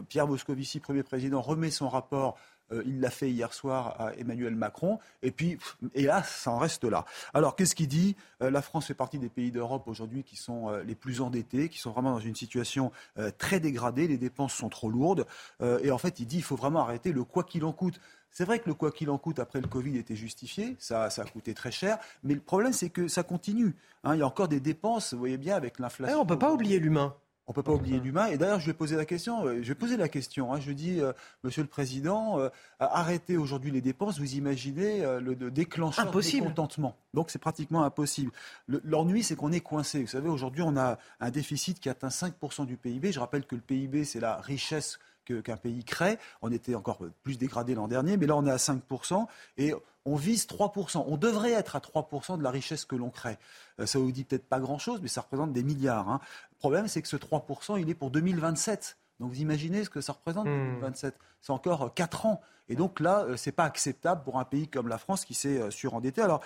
Pierre Moscovici, Premier président, remet son rapport euh, il l'a fait hier soir à Emmanuel Macron. Et puis, hélas, ça en reste là. Alors, qu'est-ce qu'il dit? Euh, La France fait partie des pays d'Europe aujourd'hui qui sont euh, les plus endettés, qui sont vraiment dans une situation très dégradée. Les dépenses sont trop lourdes. et en fait, il dit il faut vraiment arrêter le quoi qu'il en coûte. C'est vrai que le quoi qu'il en coûte après le Covid était justifié, ça, ça a coûté très cher, mais le problème c'est que ça continue. Hein. il y a encore des dépenses, vous voyez bien, avec l'inflation. on ne peut pas oublier l'humain. On ne peut pas oublier l'humain. Et d'ailleurs, je vais poser la question. Euh, je vais poser la question. Hein. Je dis, euh, Monsieur le Président, euh, arrêtez aujourd'hui les dépenses. Vous imaginez le, déclencheur impossible. contentement. Donc, c'est pratiquement impossible. L'ennui, c'est qu'on est coincé. Vous savez, aujourd'hui, on a un déficit qui atteint 5% du PIB. Je rappelle que le PIB, c'est la richesse qu'un pays crée. On était encore plus dégradé l'an dernier, mais là on est à 5% et on vise 3%. On devrait être à 3% de la richesse que l'on crée. Euh, ça vous dit peut-être pas grand-chose, mais ça représente des milliards. Hein. Le problème, c'est que ce 3%, il est pour 2027. Donc vous imaginez ce que ça représente 2027 hmm. C'est encore 4 euh, ans. Et donc là, euh, c'est pas acceptable pour un pays comme la France qui s'est surendetté. Alors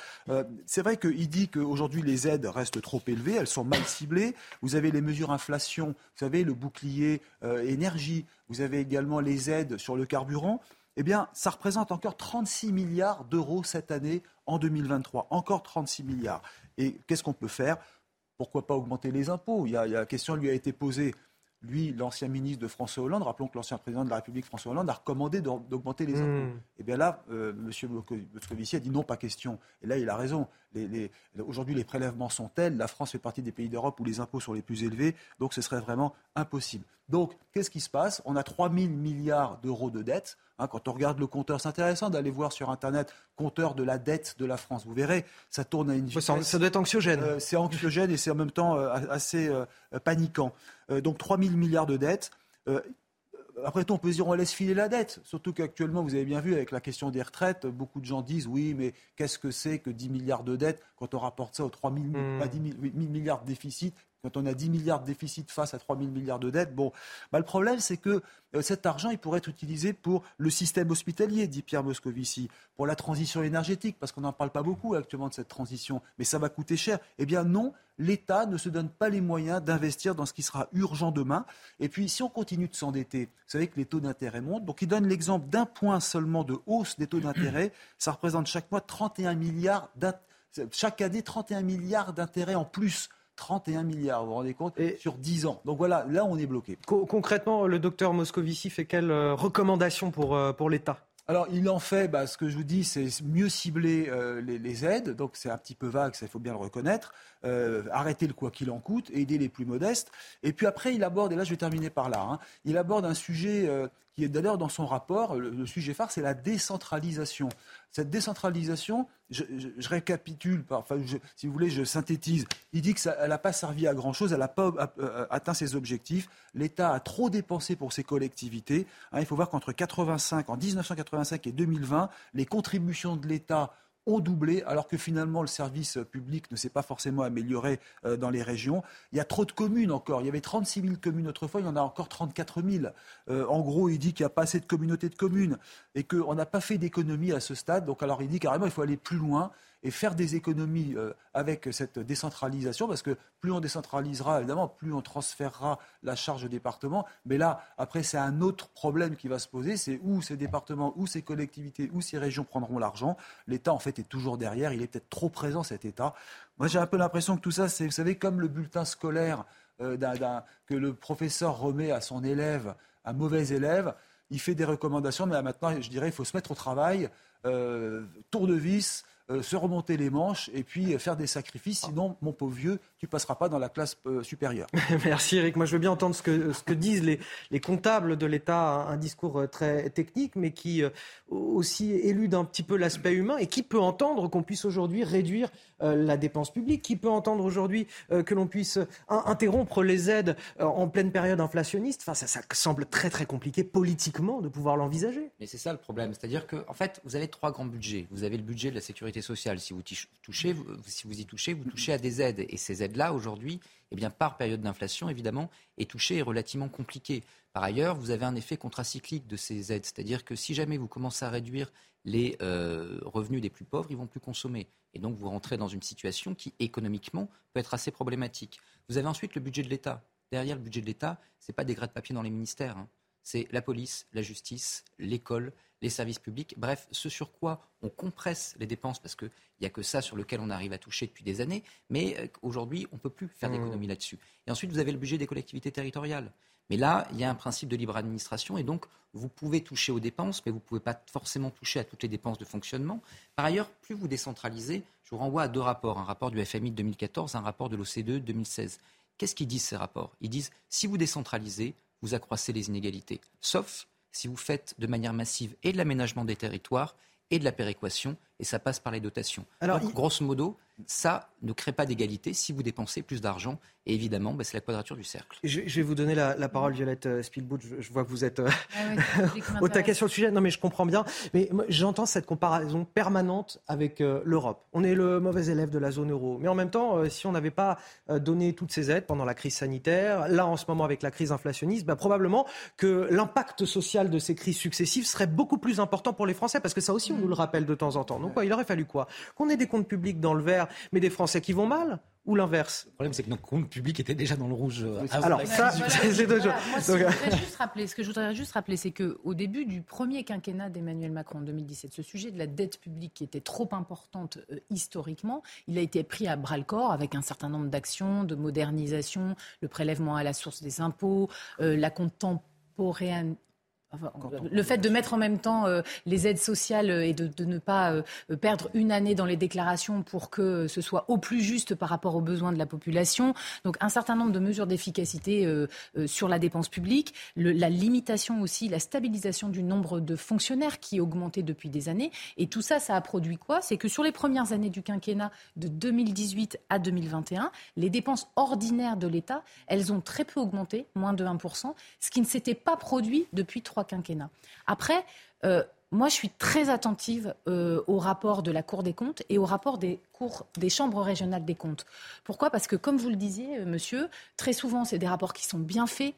c'est vrai qu'il dit qu'aujourd'hui les aides restent trop élevées, elles sont mal ciblées. Vous avez les mesures inflation, vous savez le bouclier énergie, vous avez également les aides sur le carburant eh bien, ça représente encore 36 milliards d'euros cette année en 2023. Encore 36 milliards. Et qu'est-ce qu'on peut faire? Pourquoi pas augmenter les impôts? Il y, a, La question lui a été posée. Lui, l'ancien ministre de François Hollande, rappelons que l'ancien président de la République François Hollande a recommandé d'augmenter les impôts. Et hmm. eh bien là, euh, M. Moscovici a dit non, pas question. Et là, il a raison. Aujourd'hui, les prélèvements sont tels. La France fait partie des pays d'Europe où les impôts sont les plus élevés. Donc, ce serait vraiment impossible. Donc, qu'est-ce qui se passe? On a 3 000 milliards d'euros de dettes. Hein, quand on regarde le compteur, c'est intéressant d'aller voir sur Internet compteur de la dette de la France. Vous verrez, ça tourne à une vitesse. ça doit être anxiogène. Euh, c'est anxiogène et c'est en même temps euh, assez euh, paniquant. donc 3 000 milliards de dettes. après tout, on peut se dire on laisse filer la dette. Surtout qu'actuellement, vous avez bien vu avec la question des retraites, beaucoup de gens disent oui, mais qu'est-ce que c'est que 10 milliards de dettes? Quand on rapporte ça aux 3 000, 10 000 milliards de déficit quand on a 10 milliards de déficit face à 3 000 milliards de dettes, bon, bah, le problème c'est que euh, cet argent il pourrait être utilisé pour le système hospitalier, dit Pierre Moscovici, pour la transition énergétique, parce qu'on n'en parle pas beaucoup actuellement de cette transition, mais ça va coûter cher. Eh bien non, l'État ne se donne pas les moyens d'investir dans ce qui sera urgent demain. Et puis si on continue de s'endetter, vous savez que les taux d'intérêt montent, donc il donne l'exemple d'un point seulement de hausse des taux d'intérêt, ça représente chaque mois 31 milliards chaque année 31 milliards d'intérêts en plus 31 milliards, vous vous rendez compte, sur 10 ans. Donc voilà, là on est bloqué. concrètement, le docteur Moscovici fait quelles euh, recommandations pour, euh, pour l'État? Alors, il en fait, bah, ce que je vous dis, c'est mieux cibler euh, les, aides. Donc, c'est un petit peu vague, ça, il faut bien le reconnaître. Arrêter le quoi qu'il en coûte, aider les plus modestes. Et puis après, il aborde, et là je vais terminer par là, hein, il aborde un sujet qui est d'ailleurs dans son rapport, le, sujet phare, c'est la décentralisation. Cette décentralisation, je, récapitule, si vous voulez, je synthétise. Il dit qu'elle n'a pas servi à grand-chose, elle n'a pas euh, atteint ses objectifs. L'État a trop dépensé pour ses collectivités. Hein, il faut voir qu'entre 85, en 1985 et 2020, les contributions de l'État ont doublé, alors que finalement le service public ne s'est pas forcément amélioré euh, dans les régions. Il y a trop de communes encore. Il y avait 36 000 communes autrefois, il y en a encore 34 000. Euh, en gros, il dit qu'il n'y a pas assez de communautés de communes et qu'on n'a pas fait d'économie à ce stade. Donc alors il dit carrément qu'il faut aller plus loin et faire des économies euh, avec cette décentralisation, parce que plus on décentralisera, évidemment, plus on transférera la charge au département. Mais là, après, c'est un autre problème qui va se poser, c'est où ces départements, où ces collectivités, où ces régions prendront l'argent. L'État, en fait, est toujours derrière, il est peut-être trop présent, cet État. Moi, j'ai un peu l'impression que tout ça, c'est, vous savez, comme le bulletin scolaire euh, que le professeur remet à son élève, un mauvais élève, il fait des recommandations, mais maintenant, je dirais, il faut se mettre au travail, euh, tour de vis, euh, se remonter les manches et puis euh, faire des sacrifices. Sinon, mon pauvre vieux, tu passeras pas dans la classe euh, supérieure. Merci Eric. Moi, je veux bien entendre ce que, ce que disent les, les comptables de l'État, un discours très technique, mais qui aussi élude un petit peu l'aspect humain et qui peut entendre qu'on puisse aujourd'hui réduire la dépense publique, qui peut entendre aujourd'hui que l'on puisse interrompre les aides en pleine période inflationniste. Enfin, ça, ça semble très très compliqué politiquement de pouvoir l'envisager. Mais c'est ça le problème, c'est-à-dire que en fait, vous avez trois grands budgets. Vous avez le budget de la sécurité sociale. Si vous, touchez, si vous y touchez, vous touchez à des aides. Et ces aides-là, aujourd'hui, eh bien, par période d'inflation, évidemment, est touchée est relativement compliqué. Par ailleurs, vous avez un effet contracyclique de ces aides. C'est-à-dire que si jamais vous commencez à réduire les euh, revenus des plus pauvres, ils vont plus consommer. Et donc, vous rentrez dans une situation qui, économiquement, peut être assez problématique. Vous avez ensuite le budget de l'État. Derrière le budget de l'État, ce n'est pas des grades de papier dans les ministères. Hein. C'est la police, la justice, l'école, les services publics, bref, ce sur quoi on compresse les dépenses, parce qu'il n'y a que ça sur lequel on arrive à toucher depuis des années, mais euh, aujourd'hui, on ne peut plus faire mmh. d'économie là-dessus. Et ensuite, vous avez le budget des collectivités territoriales. Mais là, il y a un principe de libre administration et donc vous pouvez toucher aux dépenses, mais vous ne pouvez pas forcément toucher à toutes les dépenses de fonctionnement. Par ailleurs, plus vous décentralisez, je vous renvoie à deux rapports, un rapport du FMI de 2014, un rapport de l'OCDE de 2016. Qu'est-ce qu'ils disent ces rapports? Ils disent si vous décentralisez, vous accroissez les inégalités. Sauf si vous faites de manière massive et de l'aménagement des territoires et de la péréquation, et ça passe par les dotations. Alors, Donc, grosso modo, ça ne crée pas d'égalité si vous dépensez plus d'argent. Et évidemment, bah, c'est la quadrature du cercle. Je, vais vous donner la, parole, Violette euh, Spielbout. Je, vois que vous êtes euh, ah au taquet sur le sujet. Non, mais je comprends bien. Mais j'entends cette comparaison permanente avec euh, l'Europe. On est le mauvais élève de la zone euro. Mais en même temps, si on n'avait pas donné toutes ces aides pendant la crise sanitaire, là en ce moment avec la crise inflationniste, bah, probablement que l'impact social de ces crises successives serait beaucoup plus important pour les Français. Parce que ça aussi, on nous le rappelle de temps en temps. Donc, quoi, il aurait fallu quoi? Qu'on ait des comptes publics dans le vert, mais des Français qui vont mal ou l'inverse? Le problème, c'est que nos comptes publics étaient déjà dans le rouge. Euh, Alors, ça, c'est deux choses. ce, que je juste rappeler, ce que je voudrais juste rappeler, c'est qu'au début du premier quinquennat d'Emmanuel Macron en 2017, ce sujet de la dette publique qui était trop importante euh, historiquement, il a été pris à bras-le-corps avec un certain nombre d'actions, de modernisation, le prélèvement à la source des impôts, euh, la contemporanéité le fait de mettre en même temps euh, les aides sociales et de, ne pas euh, perdre une année dans les déclarations pour que ce soit au plus juste par rapport aux besoins de la population. Donc un certain nombre de mesures d'efficacité euh, sur la dépense publique, la limitation aussi, la stabilisation du nombre de fonctionnaires qui augmentait depuis des années. Et tout ça, ça a produit quoi? C'est que sur les premières années du quinquennat de 2018 à 2021, les dépenses ordinaires de l'État, elles ont très peu augmenté, moins de 1%, ce qui ne s'était pas produit depuis trois quinquennat. Après, euh, moi, je suis très attentive euh, au rapport de la Cour des comptes et au rapport des, cours, des chambres régionales des comptes. Pourquoi? Parce que, comme vous le disiez, euh, monsieur, très souvent, c'est des rapports qui sont bien faits,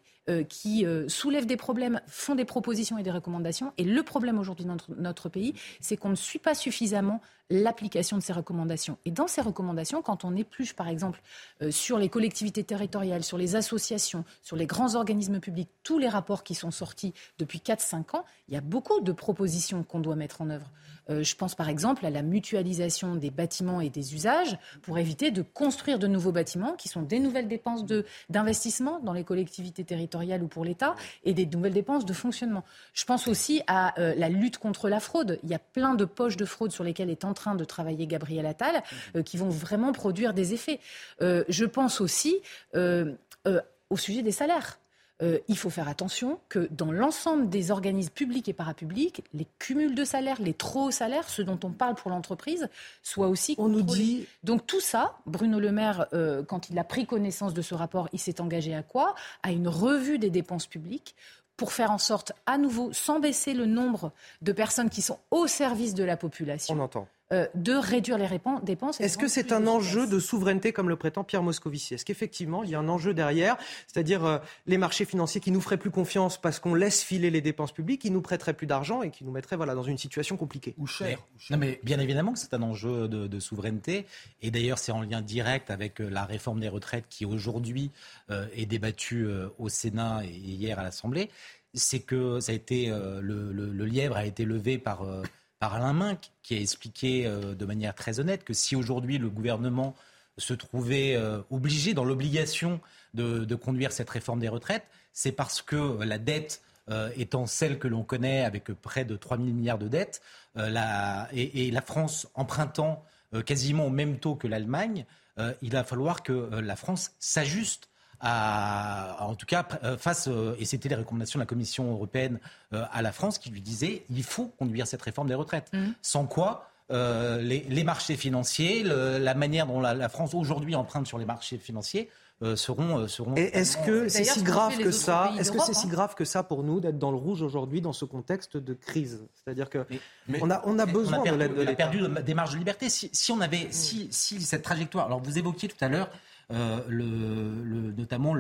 qui soulèvent des problèmes, font des propositions et des recommandations. Et le problème aujourd'hui dans notre, pays, c'est qu'on ne suit pas suffisamment l'application de ces recommandations. Et dans ces recommandations, quand on épluche, par exemple, euh, sur les collectivités territoriales, sur les associations, sur les grands organismes publics, tous les rapports qui sont sortis depuis 4-5 ans, il y a beaucoup de propositions qu'on doit mettre en œuvre. Euh, je pense par exemple à la mutualisation des bâtiments des usages pour éviter de construire de nouveaux bâtiments qui sont des nouvelles dépenses d'investissement dans les collectivités territoriales ou pour l'État et des nouvelles dépenses de fonctionnement. Je pense aussi à euh, la lutte contre la fraude. Il y a plein de poches de fraude sur lesquelles est en train de travailler Gabriel Attal, euh, qui vont vraiment produire des effets. Euh, je pense aussi au sujet des salaires. Euh, il faut faire attention que dans l'ensemble des organismes publics et parapublics, les cumuls de salaires, les trop hauts salaires, ce dont on parle pour l'entreprise, soient aussi On nous dit Donc tout ça, Bruno Le Maire, euh, quand il a pris connaissance de ce rapport, il s'est engagé à quoi? À une revue des dépenses publiques pour faire en sorte, à nouveau, sans baisser le nombre de personnes qui sont au service de la population. On entend. Euh, de réduire les dépenses. Est-ce que c'est un enjeu de souveraineté comme le prétend Pierre Moscovici? Est-ce qu'effectivement il y a un enjeu derrière? C'est-à-dire euh, les marchés financiers qui nous feraient plus confiance parce qu'on laisse filer les dépenses publiques, qui nous prêteraient plus d'argent et qui nous mettraient voilà, dans une situation compliquée? Ou cher. Non, mais bien évidemment que c'est un enjeu de, de souveraineté. Et d'ailleurs, c'est en lien direct avec euh, la réforme des retraites qui aujourd'hui euh, est débattue euh, au Sénat et hier à l'Assemblée. C'est que ça a été euh, le, le- le lièvre a été levé par euh, par Alain Minc, qui a expliqué euh, de manière très honnête que si aujourd'hui le gouvernement se trouvait euh, obligé, dans l'obligation de, conduire cette réforme des retraites, c'est parce que la dette euh, étant celle que l'on connaît avec près de 3 000 milliards de dettes, la- et, la France empruntant quasiment au même taux que l'Allemagne, il va falloir que la France s'ajuste à, en tout cas, euh, face, euh, et c'était les recommandations de la Commission européenne euh, à la France qui lui disait il faut conduire cette réforme des retraites. Mhm. Sans quoi, euh, les, les marchés financiers, le- la manière dont la, la France aujourd'hui emprunte sur les marchés financiers euh, seront, euh, seront. Et est-ce que c'est si grave que ça Est-ce que c'est si grave que ça pour nous d'être dans le rouge aujourd'hui dans ce contexte de crise? C'est-à-dire que Mais- on a on a besoin on a perdu, de l'aide de on a perdu de- des marges de liberté. Si, si on avait, si, si cette trajectoire, alors vous évoquiez tout à l'heure euh, notamment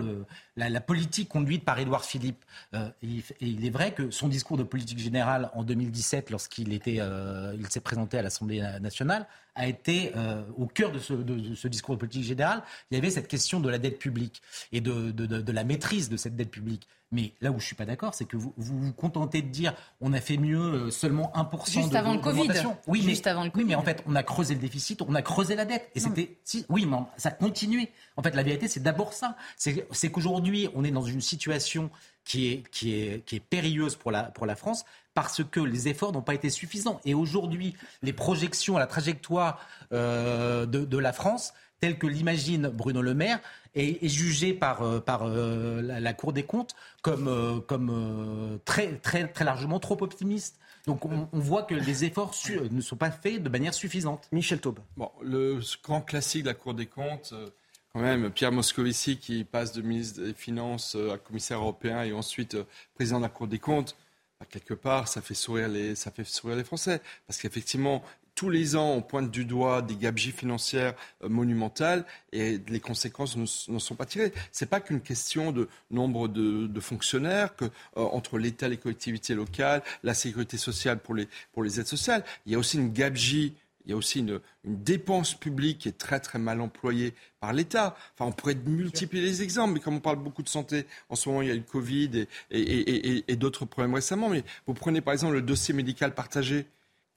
la, politique conduite par Édouard Philippe. Euh, et il, est vrai que son discours de politique générale en 2017, lorsqu'il était, euh, s'est présenté à l'Assemblée nationale, a été euh, au cœur de ce, de- de ce discours de politique générale. Il y avait cette question de la dette publique et de, la maîtrise de cette dette publique. Mais là où je suis pas d'accord, c'est que vous, vous vous contentez de dire on a fait mieux euh, seulement 1% Juste de- avant le Covid. Oui, Juste mais, avant le oui, mais en fait, on a creusé le déficit, on a creusé la dette. Et c'était. Si, oui, mais ça continuait. En fait, la vérité, c'est d'abord ça. C'est c'est qu'aujourd'hui, on est dans une situation qui est, qui est, qui est périlleuse pour la, pour la France parce que les efforts n'ont pas été suffisants. Et aujourd'hui, les projections à la trajectoire euh, de, de la France, telles que l'imagine Bruno Le Maire, est, est jugée par, euh, par euh, la, la Cour des comptes comme, euh, comme euh, très, très, très largement trop optimiste. Donc on, on voit que les efforts su- ne sont pas faits de manière suffisante. Michel Taube. Bon, le grand classique de la Cour des comptes, euh, quand même, Pierre Moscovici qui passe de ministre des Finances à commissaire européen et ensuite président de la Cour des comptes, quelque part, ça fait sourire les, Français. Parce qu'effectivement, tous les ans, on pointe du doigt des gabegies financières euh, monumentales et les conséquences ne, s- ne sont pas tirées. C'est pas qu'une question de nombre de, fonctionnaires, que euh, entre l'État, les collectivités locales, la sécurité sociale pour les, pour les aides sociales, il y a aussi une gabegie il y a aussi une, dépense publique qui est très très mal employée par l'État. Enfin, on pourrait multiplier les exemples, mais comme on parle beaucoup de santé, en ce moment il y a le Covid et d'autres problèmes récemment. Mais vous prenez par exemple le dossier médical partagé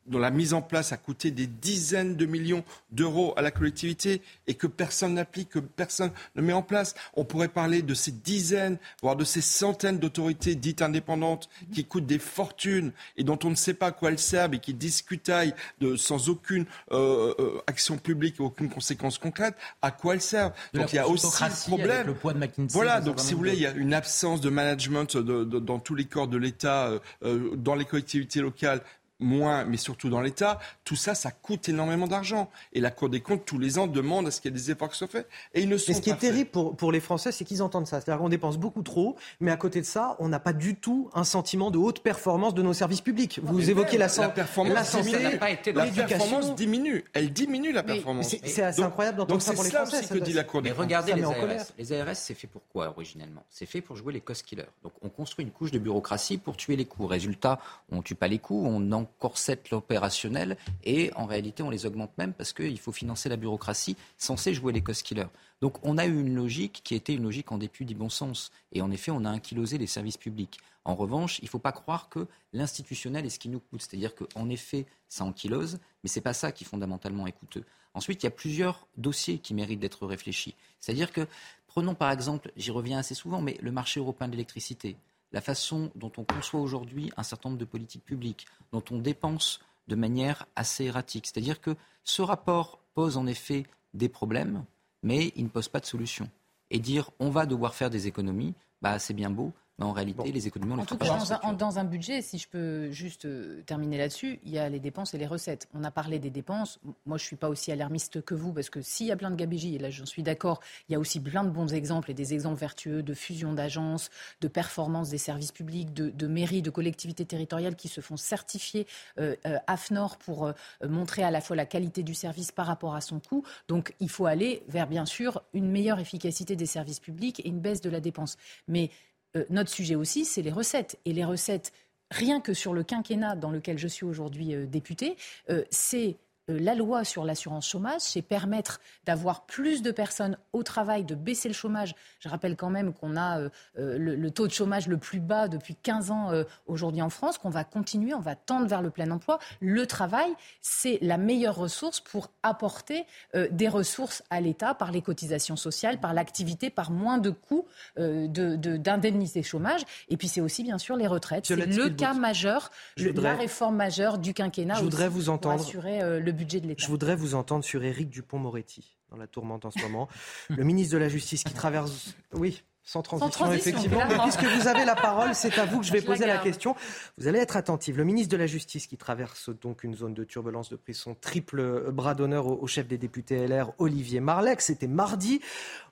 dont la mise en place a coûté des dizaines de millions d'euros à la collectivité et que personne n'applique, que personne ne met en place. On pourrait parler de ces dizaines, voire de ces centaines d'autorités dites indépendantes qui coûtent des fortunes et dont on ne sait pas à quoi elles servent et qui discutaillent de, sans aucune euh, euh, action publique et aucune conséquence concrète, à quoi elles servent. De Donc il y a aussi problème. le poids de McKinsey Voilà, donc si vous voulez, il y a une absence de management de- de- dans tous les corps de l'État, euh, euh, dans les collectivités locales moins, mais surtout dans l'État, tout ça, ça coûte énormément d'argent. Et la Cour des comptes, tous les ans, demande à ce qu'il y ait des efforts qui soient faits. Et ils ne sont Mais ce qui est pas faits. terrible pour, pour les Français, c'est qu'ils entendent ça. C'est-à-dire qu'on dépense beaucoup trop, mais à côté de ça, on n'a pas du tout un sentiment de haute performance de nos services publics. Vous Mais évoquez la, la performance la diminue. santé, La l'éducation. performance diminue. Elle diminue la performance. c'est- c'est assez incroyable d'entendre donc ça pour c'est les ça Français, aussi ça que dit la Cour des Mais comptes. regardez Ça les en ARS. Les ARS, c'est fait pour quoi originellement? C'est fait pour jouer les cost killers. Donc on construit une couche de bureaucratie pour tuer les coûts. Résultat, on tue pas les coûts, on encorsette l'opérationnel et en réalité on les augmente même parce qu'il faut financer la bureaucratie censée jouer les cost killers. Donc on a eu une logique qui était une logique en dépit du bon sens. Et en effet, on a ankylosé les services publics. En revanche, il ne faut pas croire que l'institutionnel est ce qui nous coûte. C'est-à-dire qu'en effet, ça ankylose, mais ce n'est pas ça qui fondamentalement est coûteux. Ensuite, il y a plusieurs dossiers qui méritent d'être réfléchis. C'est-à-dire que, prenons par exemple, j'y reviens assez souvent, mais le marché européen de l'électricité, la façon dont on conçoit aujourd'hui un certain nombre de politiques publiques, dont on dépense de manière assez erratique. C'est-à-dire que ce rapport pose en effet des problèmes, mais il ne pose pas de solution. et dire on va devoir faire des économies, bah, c'est bien beau, en réalité, les économies, on En tout cas, dans un, budget, si je peux juste euh, terminer là-dessus, il y a les dépenses et les recettes. On a parlé des dépenses. Moi, je ne suis pas aussi alarmiste que vous, parce que s'il y a plein de gabegies, et là, j'en suis d'accord, il y a aussi plein de bons exemples et des exemples vertueux de fusion d'agences, de performance des services publics, de, mairies, de collectivités territoriales qui se font certifier euh, euh, AFNOR pour montrer à la fois la qualité du service par rapport à son coût. Donc, il faut aller vers, bien sûr, une meilleure efficacité des services publics et une baisse de la dépense. Mais euh, notre sujet aussi, c'est les recettes. Et les recettes, rien que sur le quinquennat dans lequel je suis aujourd'hui euh, députée, euh, c'est la loi sur l'assurance chômage, c'est permettre d'avoir plus de personnes au travail, de baisser le chômage. Je rappelle quand même qu'on a euh, euh, le, taux de chômage le plus bas depuis 15 ans aujourd'hui en France, qu'on va continuer, on va tendre vers le plein emploi. Le travail, c'est la meilleure ressource pour apporter des ressources à l'État par les cotisations sociales, par l'activité, par moins de coûts d'indemnité de, chômage. Et puis c'est aussi bien sûr les retraites. C'est le cas majeur, la réforme majeure du quinquennat. Je voudrais vous entendre. Pour assurer le je voudrais vous entendre sur Éric Dupont-Moretti dans la tourmente en ce moment. le ministre de la Justice qui traverse. Oui. Sans transition, effectivement. puisque vous avez la parole, c'est à vous que je vais poser la, question. Vous allez être attentive. Le ministre de la Justice qui traverse donc une zone de turbulence de pris son triple bras d'honneur au, chef des députés LR, Olivier Marleix. C'était mardi.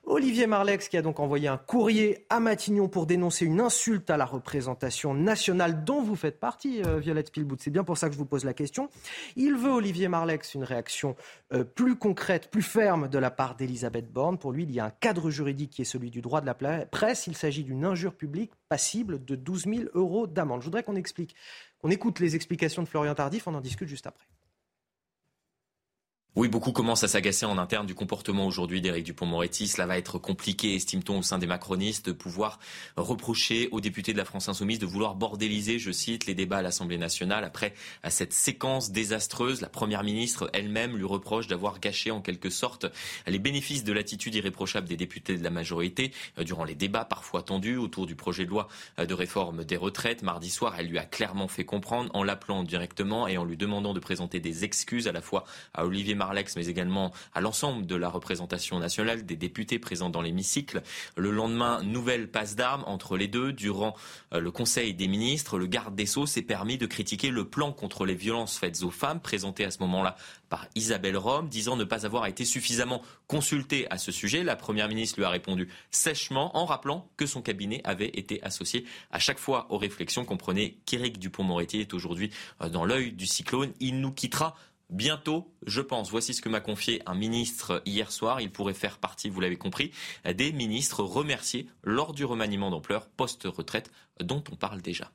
Olivier Marlex qui a donc envoyé un courrier à Matignon pour dénoncer une insulte à la représentation nationale dont vous faites partie, euh, Violette Spilbout. C'est bien pour ça que je vous pose la question. Il veut, Olivier Marlex, une réaction euh, plus concrète, plus ferme de la part d'Elisabeth Borne. Pour lui, il y a un cadre juridique qui est celui du droit de la presse. Il s'agit d'une injure publique passible de 12 000 euros d'amende. Je voudrais qu'on explique, qu'on écoute les explications de Florian Tardif. On en discute juste après. Oui, beaucoup commencent à s'agacer en interne du comportement aujourd'hui d'Éric Dupont-Moretti. Cela va être compliqué, estime-t-on, au sein des macronistes, de pouvoir reprocher aux députés de la France Insoumise de vouloir bordéliser, je cite, les débats à l'Assemblée nationale. Après cette séquence désastreuse, la Première ministre elle-même lui reproche d'avoir gâché en quelque sorte les bénéfices de l'attitude irréprochable des députés de la majorité euh, durant les débats parfois tendus autour du projet de loi euh, de réforme des retraites. Mardi soir, elle lui a clairement fait comprendre en l'appelant directement et en lui demandant de présenter des excuses à la fois à Olivier Marlex, mais également à l'ensemble de la représentation nationale, des députés présents dans l'hémicycle. Le lendemain, nouvelle passe d'armes entre les deux. Durant euh, le Conseil des ministres, le garde des Sceaux s'est permis de critiquer le plan contre les violences faites aux femmes, présenté à ce moment-là par Isabelle Rome, disant ne pas avoir été suffisamment consultée à ce sujet. La Première ministre lui a répondu sèchement en rappelant que son cabinet avait été associé à chaque fois aux réflexions. Comprenez qu'Éric Dupont-Moretti est aujourd'hui euh, dans l'œil du cyclone. Il nous quittera bientôt, je pense. Voici ce que m'a confié un ministre hier soir. Il pourrait faire partie, vous l'avez compris, des ministres remerciés lors du remaniement d'ampleur post-retraite dont on parle déjà.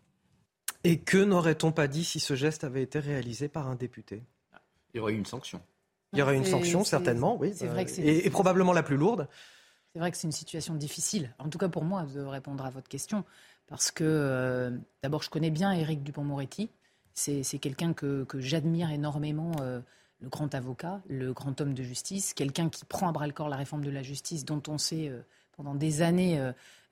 Et que n'aurait-on pas dit si ce geste avait été réalisé par un député? Il y aurait eu une sanction. Il y aurait une sanction, certainement, oui. Vrai et, et, probablement la plus lourde. C'est vrai que c'est une situation difficile, en tout cas pour moi, de répondre à votre question. Parce que, euh, d'abord, je connais bien Éric Dupont-Moretti. C'est quelqu'un que, j'admire énormément, euh, le grand avocat, le grand homme de justice, quelqu'un qui prend à bras le corps la réforme de la justice, dont on sait euh, pendant des années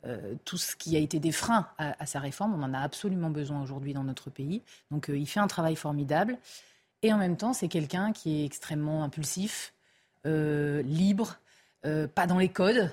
euh, tout ce qui a été des freins à, sa réforme. On en a absolument besoin aujourd'hui dans notre pays. Donc il fait un travail formidable. Et en même temps, c'est quelqu'un qui est extrêmement impulsif, libre, pas dans les codes.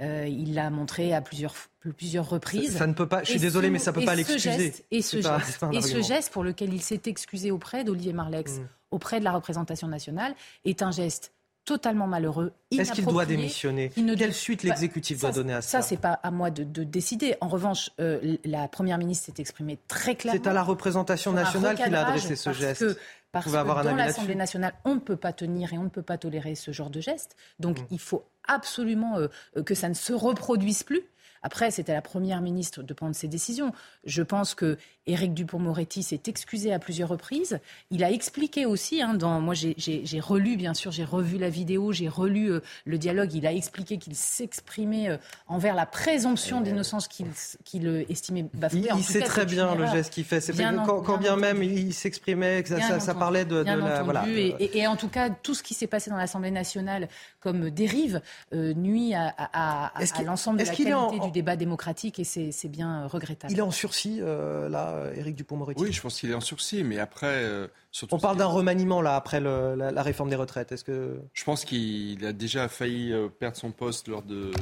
Il l'a montré à plusieurs plusieurs reprises. Ça, ne peut pas. Je suis désolé, mais ça ne peut pas l'excuser. Et ce geste, et ce geste pour lequel il s'est excusé auprès d'Olivier Marlex, mm. auprès de la représentation nationale, est un geste totalement malheureux. Est-ce qu'il doit démissionner Quelle suite l'exécutif doit donner à ça Ça, c'est pas à moi de, décider. En revanche, euh, la première ministre s'est exprimée très clairement. C'est à la représentation nationale qu'il a adressé ce geste. Parce que dans l'Assemblée nationale, on ne peut pas tenir et on ne peut pas tolérer ce genre de geste. Donc, mm. il faut absolument euh, que ça ne se reproduise plus. Après, c'était la première ministre de prendre ses décisions. Je pense que Éric Dupont-Moretti s'est excusé à plusieurs reprises. Il a expliqué aussi, hein, dans, moi j'ai relu, bien sûr, j'ai revu la vidéo, j'ai relu euh, le dialogue. Il a expliqué qu'il s'exprimait euh, envers la présomption d'innocence qu'il estimait bafouée. Il, sait très bien le geste qu'il fait. Quand, bien, même il s'exprimait, ça, ça, parlait de, la. Voilà. Et, en tout cas, tout ce qui s'est passé dans l'Assemblée nationale comme dérive euh, nuit à, à, l'ensemble de la qualité du débat démocratique et c'est bien regrettable. Il est en sursis, là euh, Éric Dupont-Moretti Oui, je pense qu'il est en sursis, mais après. Euh, On parle d'un remaniement là après la, réforme des retraites. Est-ce que je pense qu'il a déjà failli euh, perdre son poste lors de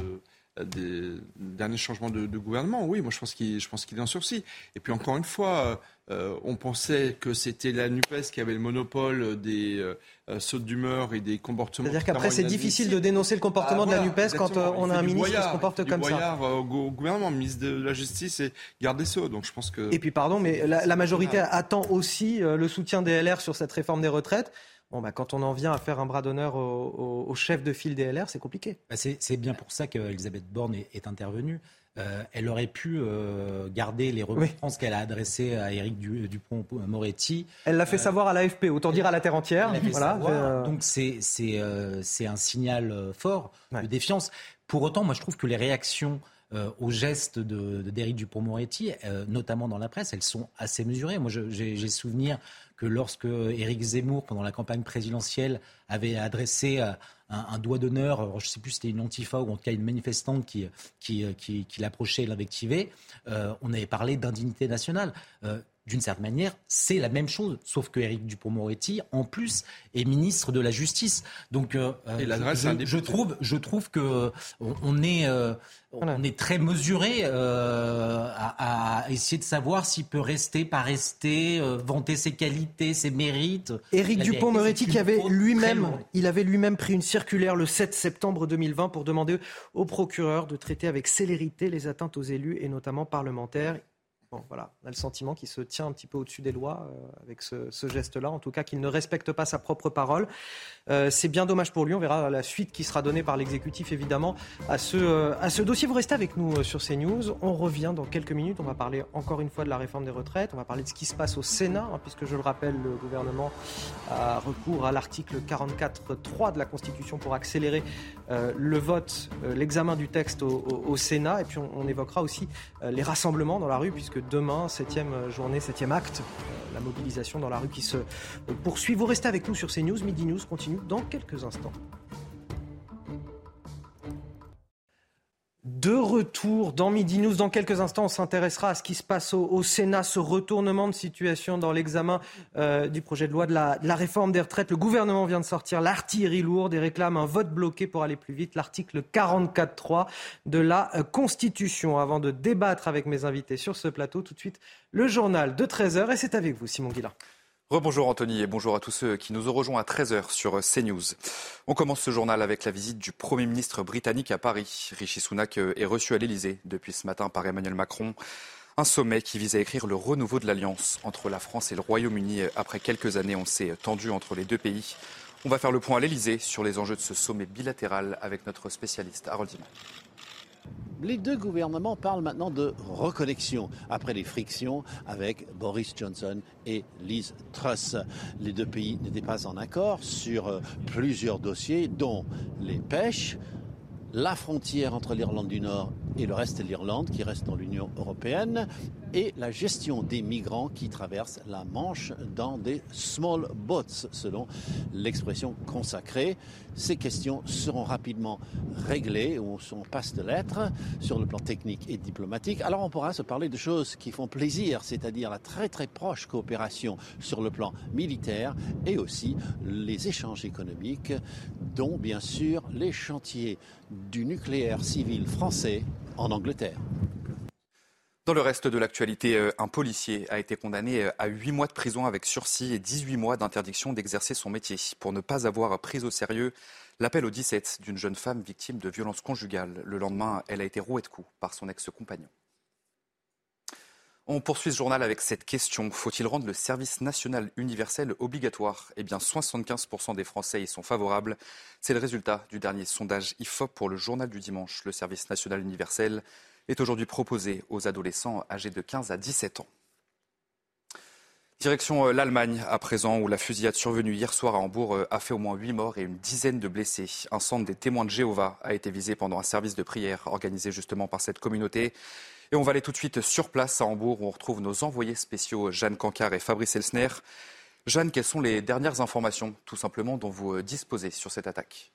des derniers changements de, gouvernement. Oui, moi je pense qu'il qu'il est en sursis. Et puis encore une fois, euh, on pensait que c'était la NUPES qui avait le monopole des euh, sautes d'humeur et des comportements. C'est-à-dire qu'après, c'est difficile de dénoncer le comportement de la ah, NUPES quand euh, on a un ministre qui se comporte comme ça. au gouvernement, ministre de la Justice et garde des Sceaux. Donc je pense que. Et puis, pardon, mais la, majorité attend aussi le soutien des LR sur cette réforme des retraites. Bon, bah, quand on en vient à faire un bras d'honneur au, chef de file des LR, c'est compliqué. Bah, c'est bien pour ça qu'Elisabeth Borne est intervenue. Euh, elle aurait pu euh, garder les remontrances qu'elle a adressées à Éric Dupont-Moretti. Elle l'a fait euh, savoir à l'AFP, autant dire à la terre entière. Voilà, Donc c'est un signal fort de défiance. Pour autant, moi je trouve que les réactions aux gestes d'Éric de, Dupont-Moretti, notamment dans la presse, elles sont assez mesurées. Moi, j'ai souvenir que lorsque Éric Zemmour, pendant la campagne présidentielle, avait adressé un, doigt d'honneur, je ne sais plus si c'était une antifa ou en tout cas une manifestante qui, qui, qui, l'approchait et l'invectivait, euh, on avait parlé d'indignité nationale. Euh, d'une certaine manière, c'est la même chose, sauf que Éric Dupont-Moretti, en plus, est ministre de la Justice. Donc, euh, je, je, trouve, je trouve que on, est, euh, on est très mesuré euh, à, essayer de savoir s'il peut rester, pas rester, vanter ses qualités, ses mérites. Éric Dupont-Moretti qui avait lui-même, il avait lui-même pris une circulaire le 7 septembre 2020 pour demander au procureur de traiter avec célérité les atteintes aux élus et notamment parlementaires. Bon, voilà, on a le sentiment qu'il se tient un petit peu au-dessus des lois euh, avec ce, geste-là, en tout cas qu'il ne respecte pas sa propre parole. Euh, c'est bien dommage pour lui, on verra la suite qui sera donnée par l'exécutif évidemment à ce, euh, dossier. Vous restez avec nous sur CNews, on revient dans quelques minutes, on va parler encore une fois de la réforme des retraites, on va parler de ce qui se passe au Sénat, hein, puisque je le rappelle, le gouvernement a recours à l'article 44.3 de la Constitution pour accélérer le vote, l'examen du texte au, Sénat, et puis on évoquera aussi les rassemblements dans la rue, puisque demain, septième journée, septième acte, euh, la mobilisation dans la rue qui se poursuit. Vous restez avec nous sur CNews. Midi News continue dans quelques instants. De retour dans Midi News, dans quelques instants, on s'intéressera à ce qui se passe au, Sénat, ce retournement de situation dans l'examen euh, du projet de loi de la, réforme des retraites. Le gouvernement vient de sortir l'artillerie lourde et réclame un vote bloqué pour aller plus vite, l'article 44.3 de la euh, Constitution. Avant de débattre avec mes invités sur ce plateau, tout de suite, le journal de 13h et c'est avec vous, Simon Guillain. Rebonjour Anthony et bonjour à tous ceux qui nous ont rejoints à 13h sur CNews. On commence ce journal avec la visite du Premier ministre britannique à Paris. Rishi Sunak est reçu à l'Elysée depuis ce matin par Emmanuel Macron. Un sommet qui vise à écrire le renouveau de l'alliance entre la France et le Royaume-Uni après quelques années, on s'est tendu entre les deux pays. On va faire le point à l'Elysée sur les enjeux de ce sommet bilatéral avec notre spécialiste Harold. Les deux gouvernements parlent maintenant de reconnexion après les frictions avec Boris Johnson et Liz Truss. Les deux pays n'étaient pas en accord sur euh, plusieurs dossiers, dont les pêches, la frontière entre l'Irlande du Nord et le reste de l'Irlande, qui reste dans l'Union européenne, et la gestion des migrants qui traversent la Manche dans des small boats, selon l'expression consacrée. Ces questions seront rapidement réglées ou sont passe de lettres sur le plan technique et diplomatique. Alors on pourra se parler de choses qui font plaisir, c'est-à-dire la très très proche coopération sur le plan militaire et aussi les échanges économiques, dont bien sûr les chantiers du nucléaire civil français en Angleterre. Dans le reste de l'actualité, euh, un policier a été condamné euh, à 8 mois de prison avec sursis et 18 mois d'interdiction d'exercer son métier pour ne pas avoir pris au sérieux l'appel au 17 d'une jeune femme victime de violences conjugales. Le lendemain, elle a été rouée de coups par son ex-compagnon. On poursuit ce journal avec cette question. Faut-il rendre le service national universel obligatoire? Eh bien, 75% des Français y sont favorables. C'est le résultat du dernier sondage IFOP pour le journal du dimanche. Le service national universel est aujourd'hui proposé aux adolescents âgés de 15 à 17 ans. Direction euh, l'Allemagne à présent, où la fusillade survenue hier soir à Hambourg euh, a fait au moins 8 morts et une dizaine de blessés. Un centre des témoins de Jéhovah a été visé pendant un service de prière organisé justement par cette communauté. Et on va aller tout de suite sur place à Hambourg, où on retrouve nos envoyés spéciaux Jeanne Cancard et Fabrice Elsner. Jeanne, quelles sont les dernières informations, tout simplement, dont vous euh, disposez sur cette attaque?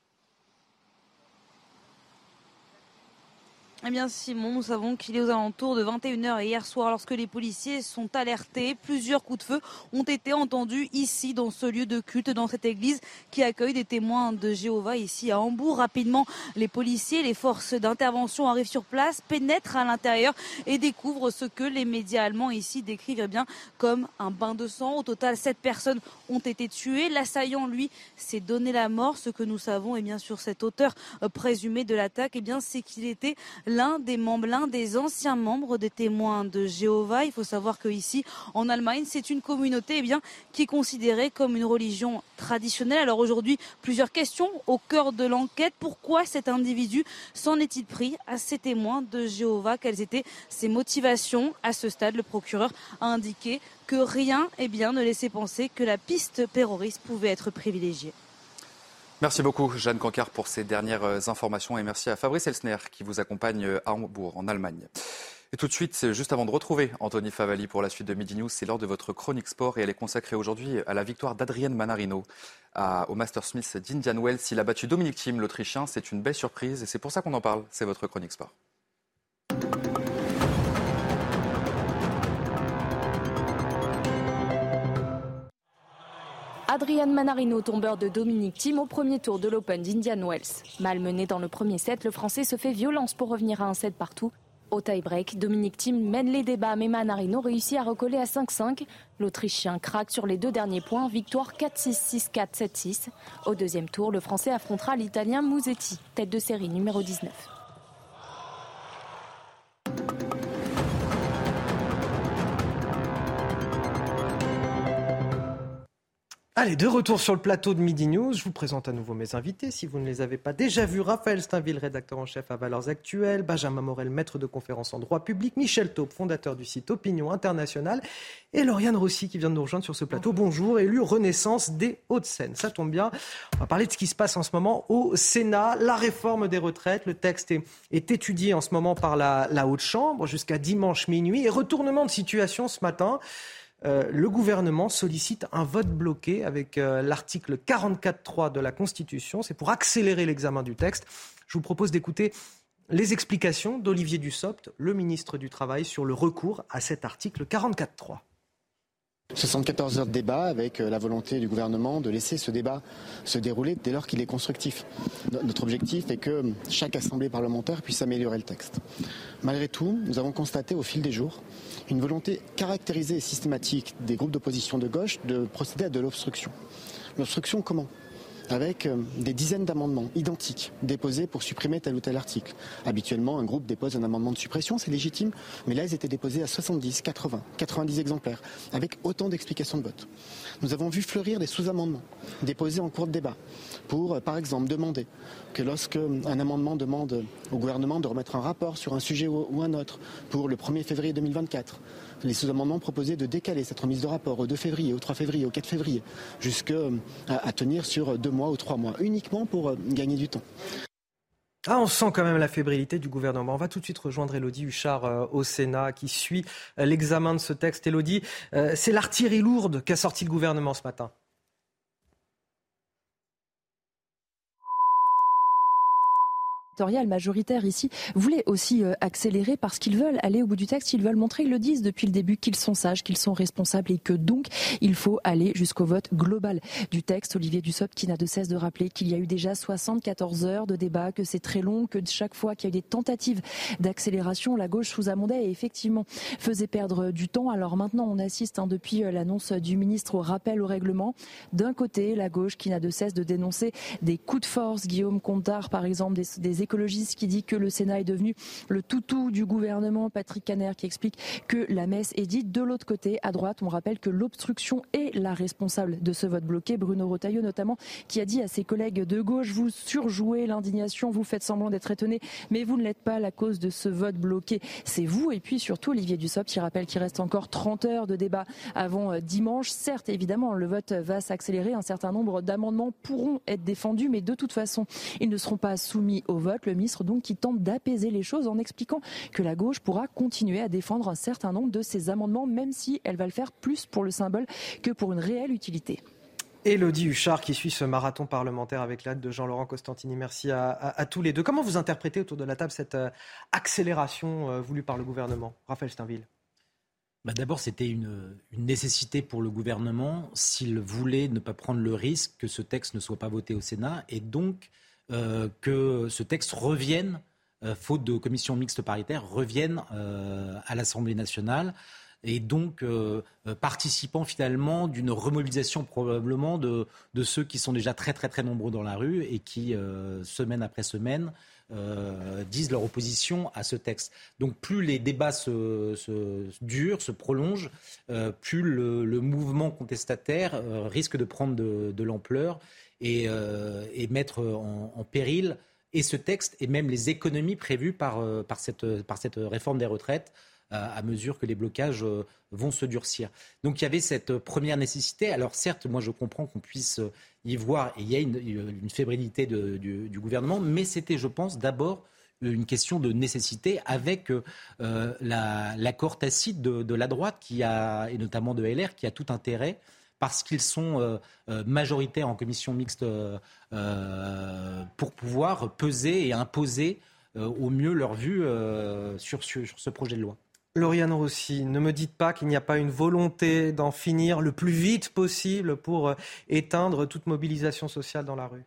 Eh bien, Simon, nous savons qu'il est aux alentours de 21h hier soir lorsque les policiers sont alertés. Plusieurs coups de feu ont été entendus ici, dans ce lieu de culte, dans cette église qui accueille des témoins de Jéhovah ici à Hambourg. Rapidement, les policiers, les forces d'intervention arrivent sur place, pénètrent à l'intérieur et découvrent ce que les médias allemands ici décrivent eh bien comme un bain de sang. Au total, sept personnes ont été tuées. L'assaillant, lui, s'est donné la mort. Ce que nous savons, eh bien sur cet auteur présumé de l'attaque, eh bien c'est qu'il était l'un des membres, l'un des anciens membres des témoins de Jéhovah. Il faut savoir que ici, en Allemagne, c'est une communauté eh qui est considérée comme une religion traditionnelle. Alors aujourd'hui, plusieurs questions au cœur de l'enquête. Pourquoi cet individu s'en est-il pris à ces témoins de Jéhovah? Quelles étaient ses motivations? À ce stade, le procureur a indiqué que rien eh ne laissait penser que la piste terroriste pouvait être privilégiée. Merci beaucoup, Jeanne Cancard, pour ces dernières euh, informations et merci à Fabrice Elsner qui vous accompagne euh, à Hambourg, en Allemagne. Et tout de suite, juste avant de retrouver Anthony Favali pour la suite de Midi News, c'est lors de votre chronique sport et elle est consacrée aujourd'hui à la victoire d'Adrienne Manarino au Master Smith d'Indian Wells. Il a battu Dominique Thiem, l'Autrichien. C'est une belle surprise et c'est pour ça qu'on en parle. C'est votre chronique sport. Adrian Manarino, tombeur de Dominique Thiem au premier tour de l'Open d'Indian Wells. Malmené dans le premier set, le Français se fait violence pour revenir à un set partout. Au tie-break, Dominique Thiem mène les débats, mais Manarino réussit à recoller à 5-5. L'Autrichien craque sur les deux derniers points, victoire 4-6, 6-4, 7-6. Au deuxième tour, le Français affrontera l'Italien Musetti, tête de série numéro 19. Allez, de retour sur le plateau de Midi News, je vous présente à nouveau mes invités. Si vous ne les avez pas déjà vus, Raphaël Steinville, rédacteur en chef à Valeurs Actuelles, Benjamin Morel, maître de conférence en droit public, Michel Taupe, fondateur du site Opinion Internationale, et Lauriane Rossi qui vient de nous rejoindre sur ce plateau. Bonjour, élu Renaissance des Hauts-de-Seine. Ça tombe bien, on va parler de ce qui se passe en ce moment au Sénat, la réforme des retraites. Le texte est, étudié en ce moment par la Haute Chambre jusqu'à dimanche minuit, et retournement de situation ce matin. Euh, le gouvernement sollicite un vote bloqué avec euh, l'article 44.3 de la Constitution. C'est pour accélérer l'examen du texte. Je vous propose d'écouter les explications d'Olivier Dussopt, le ministre du Travail, sur le recours à cet article 44.3. 74 heures de débat avec euh, la volonté du gouvernement de laisser ce débat se dérouler dès lors qu'il est constructif. Notre objectif est que chaque assemblée parlementaire puisse améliorer le texte. Malgré tout, nous avons constaté au fil des jours une volonté caractérisée et systématique des groupes d'opposition de gauche de procéder à de l'obstruction. L'obstruction comment? Avec euh, des dizaines d'amendements identiques déposés pour supprimer tel ou tel article. Habituellement, un groupe dépose un amendement de suppression, c'est légitime, mais là, ils étaient déposés à 70, 80, 90 exemplaires, avec autant d'explications de vote. Nous avons vu fleurir des sous-amendements déposés en cours de débat pour, euh, par exemple, demander que lorsque un amendement demande au gouvernement de remettre un rapport sur un sujet ou un autre pour le 1er février 2024, les sous-amendements proposaient de décaler cette remise de rapport au 2 février, au 3 février, au 4 février, jusqu'à euh, tenir sur deux mois ou trois mois, uniquement pour euh, gagner du temps. Ah, on sent quand même la fébrilité du gouvernement. On va tout de suite rejoindre Elodie Huchard euh, au Sénat qui suit l'examen de ce texte. Elodie, c'est l'artillerie lourde qu'a sorti le gouvernement ce matin. Majoritaire ici voulait aussi euh, accélérer parce qu'ils veulent aller au bout du texte, ils veulent montrer, ils le disent depuis le début, qu'ils sont sages, qu'ils sont responsables et que donc il faut aller jusqu'au vote global du texte. Olivier Dussopt qui n'a de cesse de rappeler qu'il y a eu déjà 74 heures de débat, que c'est très long, que chaque fois qu'il y a eu des tentatives d'accélération, la gauche sous amendait et effectivement faisait perdre du temps. Alors maintenant, on assiste hein, depuis euh, l'annonce du ministre au rappel au règlement. D'un côté, la gauche qui n'a de cesse de dénoncer des coups de force, Guillaume Contard par exemple, des, des écologiste qui dit que le Sénat est devenu le toutou du gouvernement, Patrick Caner qui explique que la messe est dite. De l'autre côté, à droite, on rappelle que l'obstruction est la responsable de ce vote bloqué. Bruno Rotaillot notamment, qui a dit à ses collègues de gauche, vous surjouez l'indignation, vous faites semblant d'être étonné, mais vous ne l'êtes pas la cause de ce vote bloqué. C'est vous. Et puis surtout, Olivier Dussopt qui rappelle qu'il reste encore 30 heures de débat avant euh, dimanche. Certes, évidemment, le vote va s'accélérer. Un certain nombre d'amendements pourront être défendus, mais de toute façon, ils ne seront pas soumis au vote le ministre donc qui tente d'apaiser les choses en expliquant que la gauche pourra continuer à défendre un certain nombre de ses amendements, même si elle va le faire plus pour le symbole que pour une réelle utilité. Elodie Huchard qui suit ce marathon parlementaire avec l'aide de Jean-Laurent Costantini. Merci à, tous les deux. Comment vous interprétez autour de la table cette euh, accélération euh, voulue par le gouvernement? Raphaël Steinville bah D'abord, c'était une, nécessité pour le gouvernement s'il voulait ne pas prendre le risque que ce texte ne soit pas voté au Sénat et donc euh, que ce texte revienne, faute de commission mixte paritaire, revienne à l'Assemblée nationale et donc euh, euh, participant finalement d'une remobilisation probablement de, ceux qui sont déjà très très très nombreux dans la rue et qui, euh, semaine après semaine, disent leur opposition à ce texte. Donc plus les débats se, durent, se prolongent, plus le, mouvement contestataire risque de prendre de l'ampleur et, et, mettre en, péril et ce texte et même les économies prévues par, par, cette, par cette réforme des retraites à mesure que les blocages euh, vont se durcir. Donc il y avait cette première nécessité. Alors certes, moi je comprends qu'on puisse y voir, et il y a une, fébrilité du, gouvernement, mais c'était, je pense, d'abord une question de nécessité avec euh, l'accord tacite de, la droite qui a, et notamment de LR qui a tout intérêt parce qu'ils sont euh, majoritaires en commission mixte pour pouvoir peser et imposer au mieux leur vue sur, sur ce projet de loi. Lauriane Rossi, ne me dites pas qu'il n'y a pas une volonté d'en finir le plus vite possible pour euh, éteindre toute mobilisation sociale dans la rue?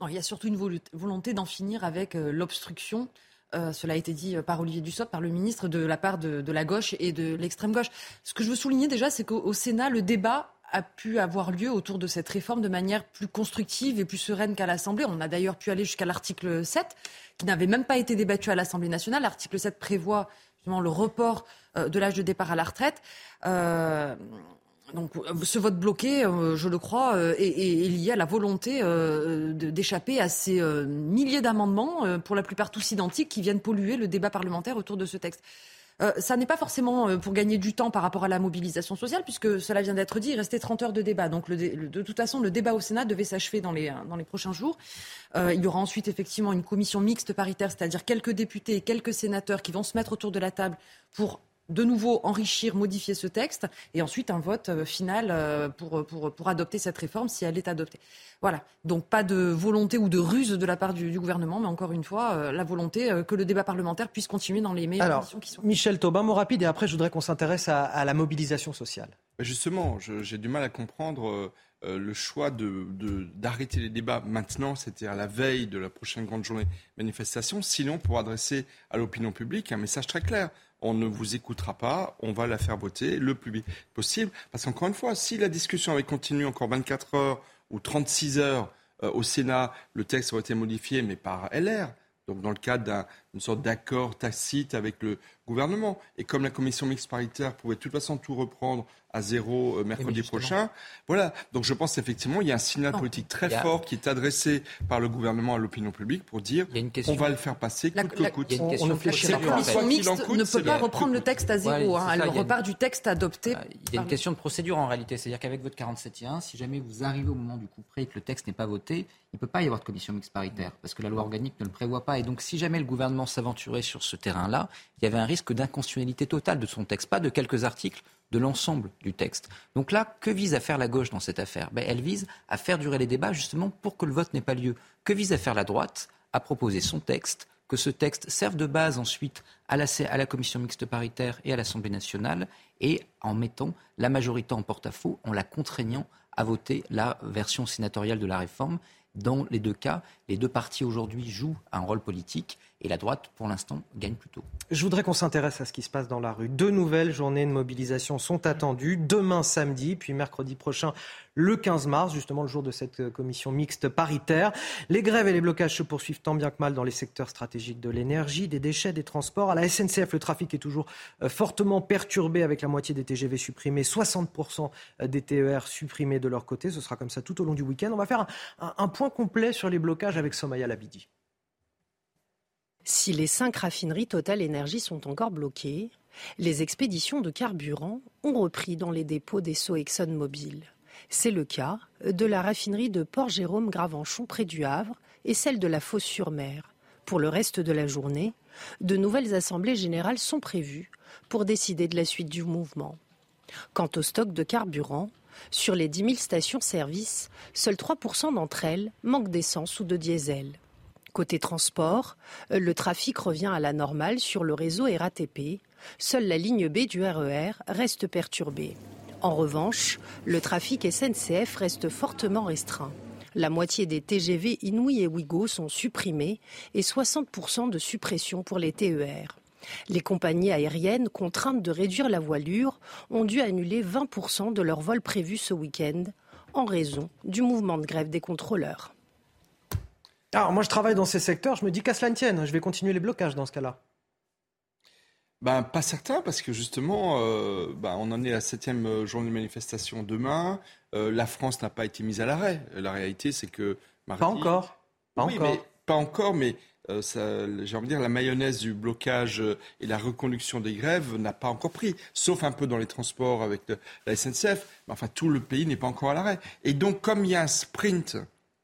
Non, il y a surtout une volonté d'en finir avec euh, l'obstruction. Euh, cela a été dit par Olivier Dussopt, par le ministre, de la part de, la gauche et de l'extrême gauche. Ce que je veux souligner déjà, c'est qu'au Sénat, le débat a pu avoir lieu autour de cette réforme de manière plus constructive et plus sereine qu'à l'Assemblée. On a d'ailleurs pu aller jusqu'à l'article 7, qui n'avait même pas été débattu à l'Assemblée nationale. L'article 7 prévoit le report euh, de l'âge de départ à la retraite. Euh, donc, ce vote bloqué, euh, je le crois, est, lié à la volonté d'échapper à ces milliers d'amendements, pour la plupart tous identiques, qui viennent polluer le débat parlementaire autour de ce texte. Euh, ça n'est pas forcément euh, pour gagner du temps par rapport à la mobilisation sociale, puisque cela vient d'être dit, il restait 30 heures de débat. Donc de toute façon, le débat au Sénat devait s'achever dans les, prochains jours. Euh, il y aura ensuite effectivement une commission mixte paritaire, c'est-à-dire quelques députés et quelques sénateurs qui vont se mettre autour de la table pour de nouveau enrichir, modifier ce texte, et ensuite un vote euh, final euh, pour, pour, pour, adopter cette réforme si elle est adoptée. Voilà. Donc pas de volonté ou de ruse de la part du, gouvernement, mais encore une fois, euh, la volonté que le débat parlementaire puisse continuer dans les meilleures conditions qui sont. Michel Taubin, mot rapide, et après je voudrais qu'on s'intéresse à, la mobilisation sociale. Justement, j'ai du mal à comprendre le choix d'arrêter de, les débats maintenant, c'était à la veille de la prochaine grande journée manifestation, sinon pour adresser à l'opinion publique un message très clair on ne vous écoutera pas, on va la faire voter le plus vite possible. Parce qu'encore une fois, si la discussion avait continué encore 24 heures ou 36 heures euh, au Sénat, le texte aurait été modifié, mais par LR. Donc dans le cadre d'une sorte d'accord tacite avec le gouvernement. Et comme la commission mixte paritaire pouvait de toute façon tout reprendre à zéro euh, mercredi prochain. Voilà. Donc je pense effectivement il y a un signal politique très fort qui est adressé par le gouvernement à l'opinion publique pour dire on va le faire passer coûte que coûte. Il y a une question on, la commission mixte ne peut pas reprendre le texte à zéro. hein. Elle repart du texte adopté. Il y a une question de procédure en réalité. C'est-à-dire qu'avec votre 47.1, si jamais vous arrivez au moment du coup près et que le texte n'est pas voté, il ne peut pas y avoir de commission mixte paritaire parce que la loi organique ne le prévoit pas. Et donc si jamais le gouvernement s'aventurait sur ce terrain-là, il y avait un risque d'inconstitutionnalité totale de son texte, pas de quelques articles, de l'ensemble du texte. Donc là, que vise à faire la gauche dans cette affaire? Ben, Elle vise à faire durer les débats justement pour que le vote n'ait pas lieu. Que vise à faire la droite? À proposer son texte, que ce texte serve de base ensuite à la, à la commission mixte paritaire et à l'Assemblée nationale, et en mettant la majorité en porte-à-faux, en la contraignant à voter la version sénatoriale de la réforme. Dans les deux cas, les deux partis aujourd'hui jouent un rôle politique et la droite, pour l'instant, gagne plutôt. Je voudrais qu'on s'intéresse à ce qui se passe dans la rue. Deux nouvelles journées de mobilisation sont attendues. Demain samedi, puis mercredi prochain, le 15 mars, justement le jour de cette commission mixte paritaire. Les grèves et les blocages se poursuivent tant bien que mal dans les secteurs stratégiques de l'énergie, des déchets, des transports. À la SNCF, le trafic est toujours euh, fortement perturbé avec la moitié des TGV supprimés, 60% des TER supprimés de leur côté. Ce sera comme ça tout au long du week-end. On va faire un, un point complet sur les blocages avec Somaya Labidi. Si les cinq raffineries Total Énergie sont encore bloquées, les expéditions de carburant ont repris dans les dépôts des Sceaux ExxonMobil. C'est le cas de la raffinerie de Port-Jérôme Gravenchon près du Havre et celle de la Fosse-sur-Mer. Pour le reste de la journée, de nouvelles assemblées générales sont prévues pour décider de la suite du mouvement. Quant au stock de carburant, Sur les 10 000 stations-service, seules 3% d'entre elles manquent d'essence ou de diesel. Côté transport, le trafic revient à la normale sur le réseau RATP. Seule la ligne B du RER e reste perturbée. En revanche, le trafic SNCF reste fortement restreint. La moitié des TGV Inouï et Ouigo sont supprimés et 60% de suppression pour les TER. Les compagnies aériennes, contraintes de réduire la voilure, ont dû annuler 20% de leurs vols prévus ce week-end en raison du mouvement de grève des contrôleurs. Alors moi je travaille dans ces secteurs, je me dis qu'à cela ne tienne, je vais continuer les blocages dans ce cas-là. Ben, pas certain, parce que justement, euh, ben, on en est à la septième euh, journée de manifestation demain. Euh, la France n'a pas été mise à l'arrêt. La réalité, c'est que... Pas encore. Pas encore. Mais, pas encore, mais j'ai envie de dire, la mayonnaise du blocage et la reconduction des grèves n'a pas encore pris, sauf un peu dans les transports avec la SNCF. Mais enfin, tout le pays n'est pas encore à l'arrêt. Et donc, comme il y a un sprint,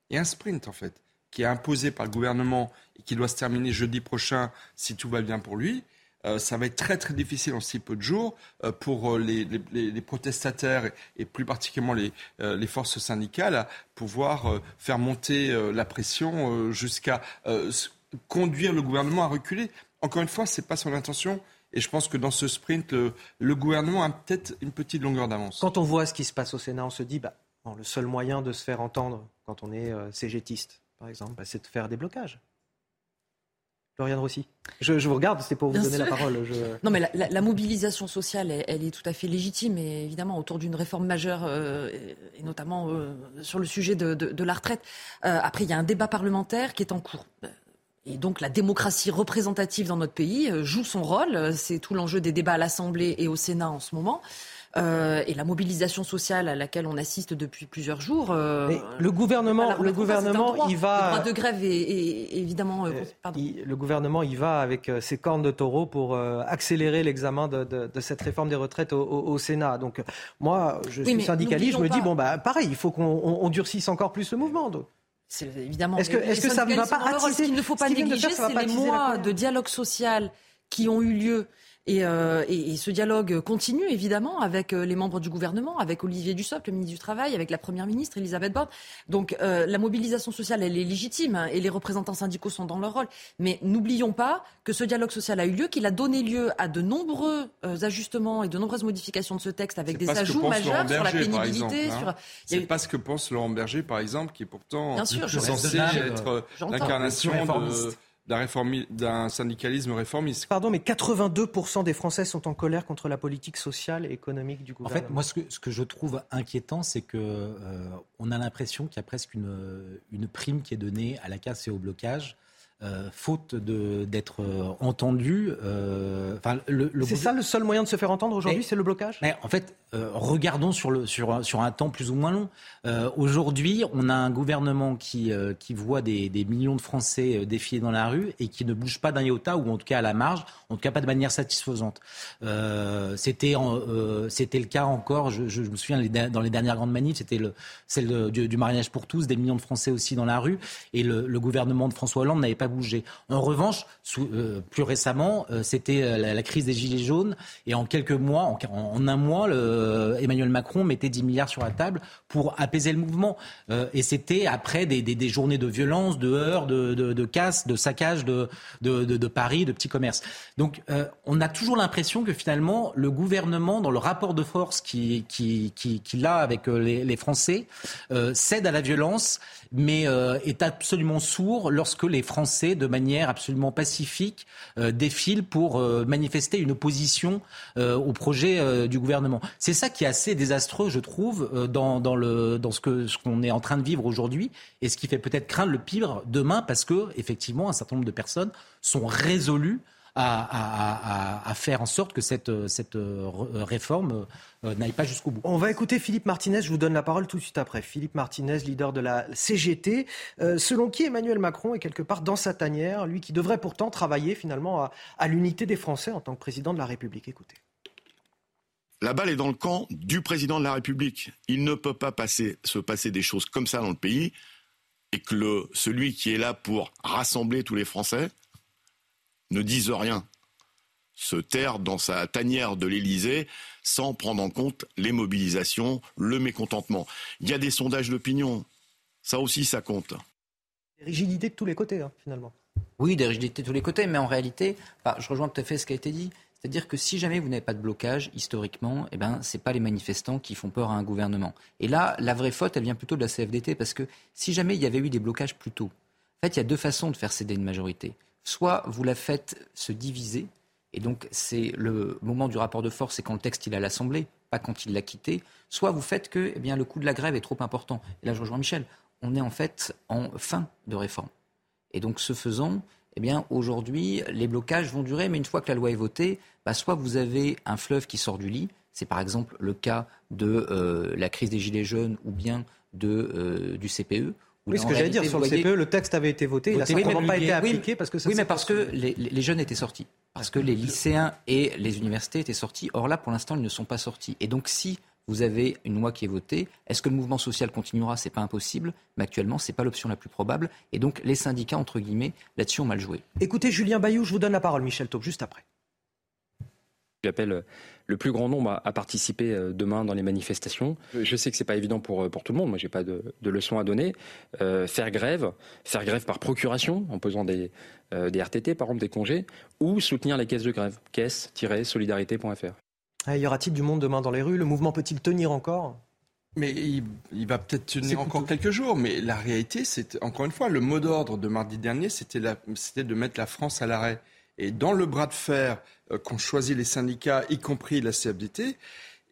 il y a un sprint en fait, qui est imposé par le gouvernement et qui doit se terminer jeudi prochain si tout va bien pour lui, euh, ça va être très très difficile en si peu de jours euh, pour euh, les, protestataires et, plus particulièrement les, les, forces syndicales à pouvoir faire monter la pression jusqu'à conduire le gouvernement à reculer. Encore une fois, ce n'est pas son intention. Et je pense que dans ce sprint, le, gouvernement a peut-être une petite longueur d'avance. Quand on voit ce qui se passe au Sénat, on se dit, bah, le seul moyen de se faire entendre quand on est cégétiste, par exemple, bah, c'est de faire des blocages. Floriane Rossi. Je, vous regarde, c'est pour vous donner la parole. Non, mais la, mobilisation sociale, elle, est tout à fait légitime, et évidemment autour d'une réforme majeure, euh, et notamment euh, sur le sujet de, la retraite. Euh, après, il y a un débat parlementaire qui est en cours. Et donc la démocratie représentative dans notre pays joue son rôle. C'est tout l'enjeu des débats à l'Assemblée et au Sénat en ce moment. Euh, et la mobilisation sociale à laquelle on assiste depuis plusieurs jours. Euh, le gouvernement, le gouvernement, il va. Le droit de grève est, évidemment. Euh, le gouvernement, il va avec ses cornes de taureau pour accélérer l'examen de, cette réforme des retraites au, Sénat. Donc moi, je suis syndicaliste, je me dis bon bah pareil, il faut qu'on durcisse encore plus le mouvement. C'est évidemment. Est-ce que, est-ce que ça ne va pas attiser, Ce qu'il ne faut pas négliger, c'est les mois de dialogue social qui ont eu lieu euh, et, ce dialogue continue évidemment avec euh, les membres du gouvernement, avec Olivier Dussopt, le ministre du Travail, avec la Première ministre Elisabeth Borne. Donc euh, la mobilisation sociale, elle est légitime hein, et les représentants syndicaux sont dans leur rôle. Mais n'oublions pas que ce dialogue social a eu lieu, qu'il a donné lieu à de nombreux ajustements et de nombreuses modifications de ce texte avec des ajouts majeurs sur la pénibilité. Hein. C'est pas ce que pense Laurent Berger, par exemple, qui est pourtant censé être l'incarnation de d'un syndicalisme réformiste. Pardon, mais 82% des Français sont en colère contre la politique sociale et économique du gouvernement. En fait, moi, ce que, ce que je trouve inquiétant, c'est que euh, on a l'impression qu'il y a presque une, une prime qui est donnée à la casse et au blocage. Euh, faute d'être euh, entendu. Euh, c'est ça le seul moyen de se faire entendre aujourd'hui, c'est le blocage? mais En fait, regardons sur, le, sur, sur un temps plus ou moins long. aujourd'hui, on a un gouvernement qui, qui voit des, des, millions de Français défiler dans la rue et qui ne bouge pas d'un iota, ou en tout cas à la marge, en tout cas pas de manière satisfaisante. c'était c'était le cas encore, je, je, me souviens dans les dernières grandes manifs, c'était celle du, du, mariage pour tous, des millions de Français aussi dans la rue, et le, le gouvernement de François Hollande n'avait pas bougé. En revanche, euh, plus récemment, euh, c'était euh, la, crise des Gilets jaunes. Et en quelques mois, en, un mois, Emmanuel Macron mettait 10 milliards sur la table pour apaiser le mouvement. et c'était après des, journées de violence, de heurts, de, de, casse, de saccage de, Paris, de petits commerces. Donc on a toujours l'impression que finalement, le gouvernement, dans le rapport de force qu'il qui, qui, a avec les Français, cède à la violence, mais est absolument sourd lorsque les Français de manière absolument pacifique, euh, défilent pour euh, manifester une opposition euh, au projet du gouvernement. C'est ça qui est assez désastreux, je trouve, dans, dans, le, dans ce qu'on ce est en train de vivre aujourd'hui, et ce qui fait peut-être craindre le pire demain, parce que effectivement, un certain nombre de personnes sont résolues à, faire en sorte que cette, cette réforme euh, n'aille pas jusqu'au bout. On va écouter Philippe Martinez, je vous donne la parole tout de suite après. Philippe Martinez, leader de la CGT, euh, selon qui Emmanuel Macron est quelque part dans sa tanière, lui qui devrait pourtant travailler finalement à, à l'unité des Français en tant que président de la République. Écoutez. La balle est dans le camp du président de la République. Il ne peut pas passer, se passer des choses comme ça dans le pays et que le, celui qui est là pour rassembler tous les Français ne dise rien se taire dans sa tanière de l'Élysée sans prendre en compte les mobilisations, le mécontentement. Il y a des sondages d'opinion. Ça aussi, ça compte. Des rigidités de tous les côtés, hein, finalement. Oui, des rigidités de tous les côtés, mais en réalité, bah, je rejoins tout à fait ce qui a été dit. C'est-à-dire que si jamais vous n'avez pas de blocage, historiquement, eh ben, ce n'est pas les manifestants qui font peur à un gouvernement. Et là, la vraie faute, elle vient plutôt de la CFDT, parce que si jamais il y avait eu des blocages plus tôt, en fait, il y a deux façons de faire céder une majorité. Soit vous la faites se diviser, et donc c'est le moment du rapport de force, c'est quand le texte il est à l'Assemblée, pas quand il l'a quitté. Soit vous faites que eh le coût de la grève est trop important. Et là, je rejoins Michel. On est en fait en fin de réforme. Et donc, ce faisant, eh bien, aujourd'hui, les blocages vont durer, mais une fois que la loi est votée, bah, soit vous avez un fleuve qui sort du lit, c'est par exemple le cas de euh, la crise des Gilets jaunes ou bien euh, du CPE. Oui, ce que j'allais dire sur le CPE, le texte avait été voté, il n'a simplement pas été appliqué parce que ça Oui, mais parce que les, les, jeunes étaient sortis, parce que les lycéens et les universités étaient sortis. Or là, pour l'instant, ils ne sont pas sortis. Et donc, si vous avez une loi qui est votée. Est-ce que le mouvement social continuera? Ce n'est pas impossible, mais actuellement, ce n'est pas l'option la plus probable. Et donc, les syndicats, entre guillemets, là-dessus ont mal joué. Écoutez, Julien Bayou, je vous donne la parole, Michel Taube, juste après. J'appelle euh, le plus grand nombre à, participer euh, demain dans les manifestations. Je sais que c'est pas évident pour, euh, pour tout le monde. Moi, j'ai pas de, de, leçons à donner. faire grève, faire grève par procuration, en posant des, des RTT, par exemple, des congés, ou soutenir les caisses de grève. caisse-solidarité.fr. Ah, y aura-t-il du monde demain dans les rues? Le mouvement peut-il tenir encore? Mais il, va peut-être tenir encore quelques jours, mais la réalité, c'est encore une fois, le mot d'ordre de mardi dernier, c'était de mettre la France à l'arrêt. Et dans le bras de fer euh, qu'ont choisi les syndicats, y compris la CFDT,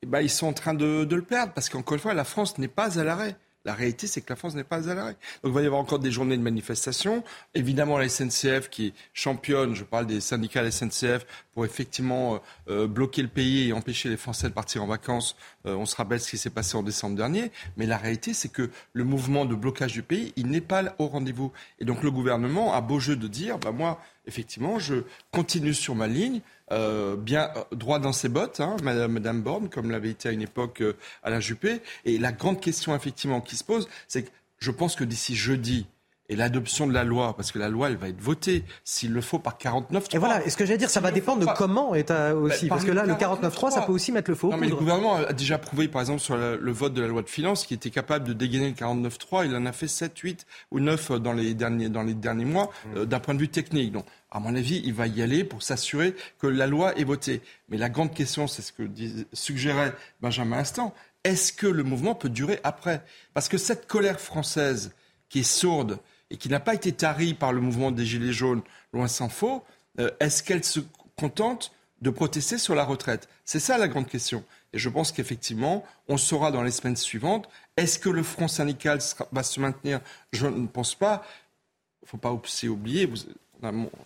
eh ben, ils sont en train de, le perdre, parce qu'encore une fois, la France n'est pas à l'arrêt. La réalité, c'est que la France n'est pas à l'arrêt. Donc il va y avoir encore des journées de manifestation. Évidemment, la SNCF qui championne, je parle des syndicats de la SNCF, pour effectivement euh, euh, bloquer le pays et empêcher les Français de partir en vacances. Euh, on se rappelle ce qui s'est passé en décembre dernier. Mais la réalité, c'est que le mouvement de blocage du pays, il n'est pas au rendez-vous. Et donc le gouvernement a beau jeu de dire, bah, moi, effectivement, je continue sur ma ligne. Euh, bien euh, droit dans ses bottes, hein, Madame, Madame Borne, comme l'avait été à une époque euh, Alain Juppé. Et la grande question effectivement qui se pose, c'est que je pense que d'ici jeudi, et l'adoption de la loi, parce que la loi, elle va être votée, s'il le faut, par 49.3. Et voilà, est ce que j'allais dire, ça va dépendre de comment est aussi, bah, parce que là, le 49.3, ça peut aussi mettre le faux. Non, mais le gouvernement a déjà prouvé, par exemple, sur le, vote de la loi de finances, qu'il était capable de dégainer le 49.3. Il en a fait 7, 8 ou 9 dans les derniers, dans les derniers mois, mmh. d'un point de vue technique. Donc, à mon avis, il va y aller pour s'assurer que la loi est votée. Mais la grande question, c'est ce que suggérait Benjamin Instant, est-ce que le mouvement peut durer après? Parce que cette colère française qui est sourde et qui n'a pas été tarie par le mouvement des Gilets jaunes, loin s'en faut, euh, est-ce qu'elle se contente de protester sur la retraite? C'est ça la grande question. Et je pense qu'effectivement, on saura dans les semaines suivantes, est-ce que le front syndical va se maintenir? Je ne pense pas. Il ne faut pas oublier, vous,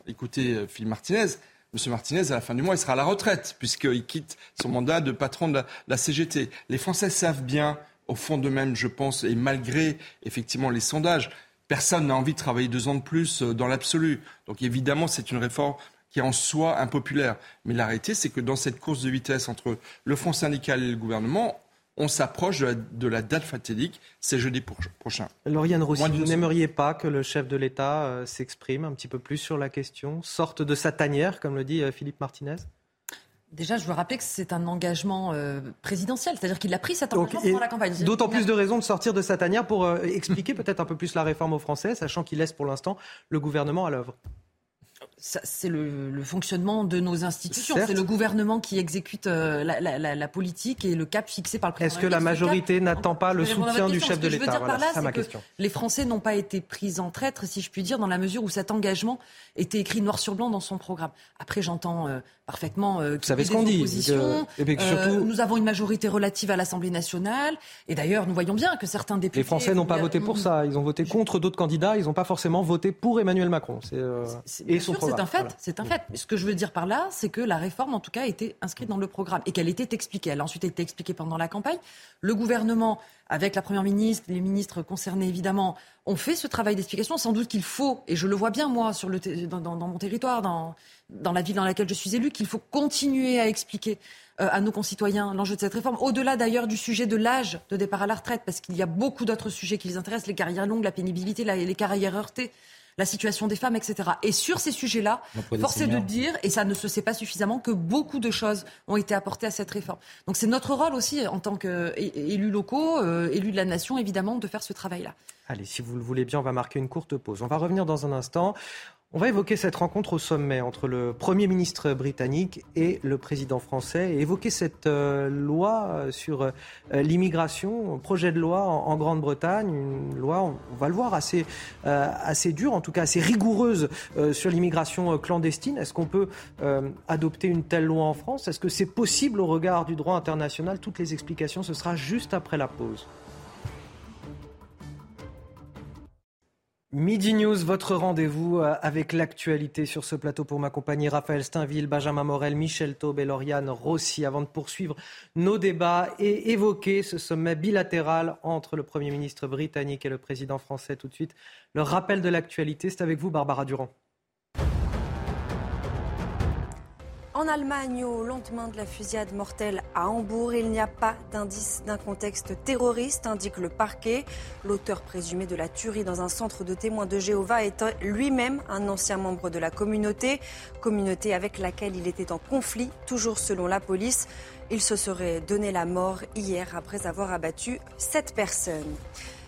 écoutez euh, Philippe Martinez, M. Martinez, à la fin du mois, il sera à la retraite, puisqu'il quitte son mandat de patron de la, CGT. Les Français savent bien, au fond d'eux-mêmes, je pense, et malgré effectivement les sondages, personne n'a envie de travailler deux ans de plus euh, dans l'absolu. Donc évidemment, c'est une réforme qui est en soi impopulaire. Mais la réalité, c'est que dans cette course de vitesse entre le Front syndical et le gouvernement, on s'approche de, la date fatidique, c'est jeudi prochain. Lauriane Rossi, vous n'aimeriez pas que le chef de l'État euh, s'exprime un petit peu plus sur la question, sorte de sa tanière, comme le dit euh, Philippe Martinez? Déjà, je veux rappeler que c'est un engagement euh, présidentiel, c'est-à-dire qu'il a pris cet engagement pendant la campagne. D'autant plus de raisons de sortir de sa tanière pour expliquer peut-être un peu plus la réforme aux Français, sachant qu'il laisse pour l'instant le gouvernement à l'œuvre c'est le, fonctionnement de nos institutions. C'est le gouvernement qui exécute euh, la, politique et le cap fixé par le président. Est-ce que la majorité n'attend pas le soutien du chef de l'État voilà, ma question. Les Français n'ont pas été pris en traître, si je puis dire, dans la mesure où cet engagement était écrit noir sur blanc dans son programme. Après, j'entends euh, parfaitement euh, Vous savez ce qu'on dit. nous avons une majorité relative à l'Assemblée nationale. Et d'ailleurs, nous voyons bien que certains députés... Les Français n'ont pas voté pour ça. Ils ont voté contre d'autres candidats. Ils n'ont pas forcément voté pour Emmanuel Macron. C'est et son c'est un fait. C'est un fait. Ce que je veux dire par là, c'est que la réforme, en tout cas, a été inscrite dans le programme et qu'elle était expliquée. Elle a ensuite été expliquée pendant la campagne. Le gouvernement, avec la première ministre, les ministres concernés évidemment, ont fait ce travail d'explication. Sans doute qu'il faut, et je le vois bien moi sur le dans, dans, mon territoire, dans, dans la ville dans laquelle je suis élu, qu'il faut continuer à expliquer euh, à nos concitoyens l'enjeu de cette réforme, au-delà d'ailleurs du sujet de l'âge de départ à la retraite, parce qu'il y a beaucoup d'autres sujets qui les intéressent, les carrières longues, la pénibilité, les carrières heurtées. La situation des femmes, etc. Et sur ces sujets-là, force est de dire, et ça ne se sait pas suffisamment, que beaucoup de choses ont été apportées à cette réforme. Donc c'est notre rôle aussi, en tant qu'élus locaux, euh, élus de la nation, évidemment, de faire ce travail-là. Allez, si vous le voulez bien, on va marquer une courte pause. On va revenir dans un instant. On va évoquer cette rencontre au sommet entre le Premier ministre britannique et le président français et évoquer cette euh, loi euh, sur euh, l'immigration, projet de loi en, Grande-Bretagne, une loi, on, va le voir, assez, assez dure, en tout cas assez rigoureuse sur l'immigration clandestine. Est-ce qu'on peut adopter une telle loi en France? Est-ce que c'est possible au regard du droit international? Toutes les explications, ce sera juste après la pause. Midi News, votre rendez-vous euh, avec l'actualité sur ce plateau pour m'accompagner. Raphaël Steinville, Benjamin Morel, Michel Taube et Lauriane Rossi avant de poursuivre nos débats et évoquer ce sommet bilatéral entre le Premier ministre britannique et le président français. Tout de suite, le rappel de l'actualité, c'est avec vous Barbara Durand. En Allemagne, au lendemain de la fusillade mortelle à Hambourg, il n'y a pas d'indice d'un contexte terroriste, indique le parquet. L'auteur présumé de la tuerie dans un centre de témoins de Jéhovah est lui-même un ancien membre de la communauté, communauté avec laquelle il était en conflit, toujours selon la police. Il se serait donné la mort hier après avoir abattu sept personnes.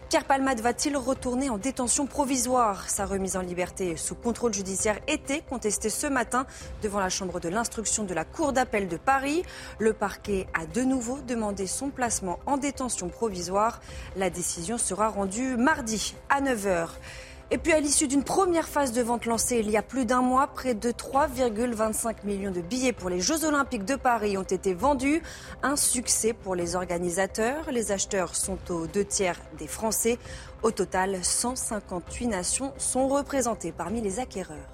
Pierre Palmade va-t-il retourner en détention provisoire? Sa remise en liberté sous contrôle judiciaire était contestée ce matin devant la chambre de l'instruction de la Cour d'appel de Paris. Le parquet a de nouveau demandé son placement en détention provisoire. La décision sera rendue mardi à 9h. Et puis à l'issue d'une première phase de vente lancée il y a plus d'un mois, près de 3,25 millions de billets pour les Jeux Olympiques de Paris ont été vendus. Un succès pour les organisateurs. Les acheteurs sont aux deux tiers des Français. Au total, 158 nations sont représentées parmi les acquéreurs.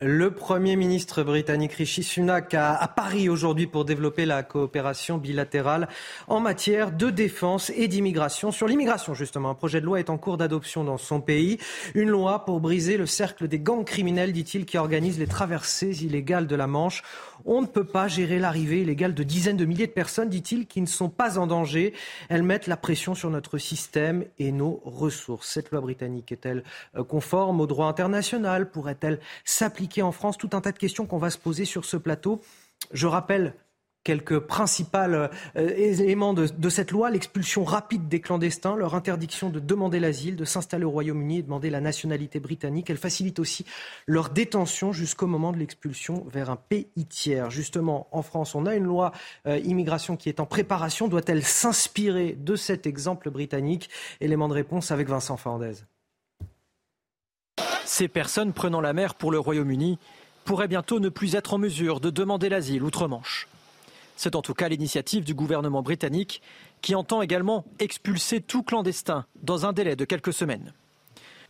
Le Premier ministre britannique Rishi Sunak a à Paris aujourd'hui pour développer la coopération bilatérale en matière de défense et d'immigration. Sur l'immigration, justement, un projet de loi est en cours d'adoption dans son pays. Une loi pour briser le cercle des gangs criminels, dit-il, qui organisent les traversées illégales de la Manche. On ne peut pas gérer l'arrivée illégale de dizaines de milliers de personnes, dit-il, qui ne sont pas en danger. Elles mettent la pression sur notre système et nos ressources. Cette loi britannique est-elle euh, conforme au droit international? Pourrait-elle s'appliquer en France? Tout un tas de questions qu'on va se poser sur ce plateau. Je rappelle quelques principaux euh, éléments de, cette loi, l'expulsion rapide des clandestins, leur interdiction de demander l'asile, de s'installer au Royaume-Uni et de demander la nationalité britannique. Elle facilite aussi leur détention jusqu'au moment de l'expulsion vers un pays tiers. Justement, en France, on a une loi euh, immigration qui est en préparation. Doit-elle s'inspirer de cet exemple britannique? Élément de réponse avec Vincent Fernandez. Ces personnes prenant la mer pour le Royaume-Uni pourraient bientôt ne plus être en mesure de demander l'asile outre-Manche. C'est en tout cas l'initiative du gouvernement britannique qui entend également expulser tout clandestin dans un délai de quelques semaines.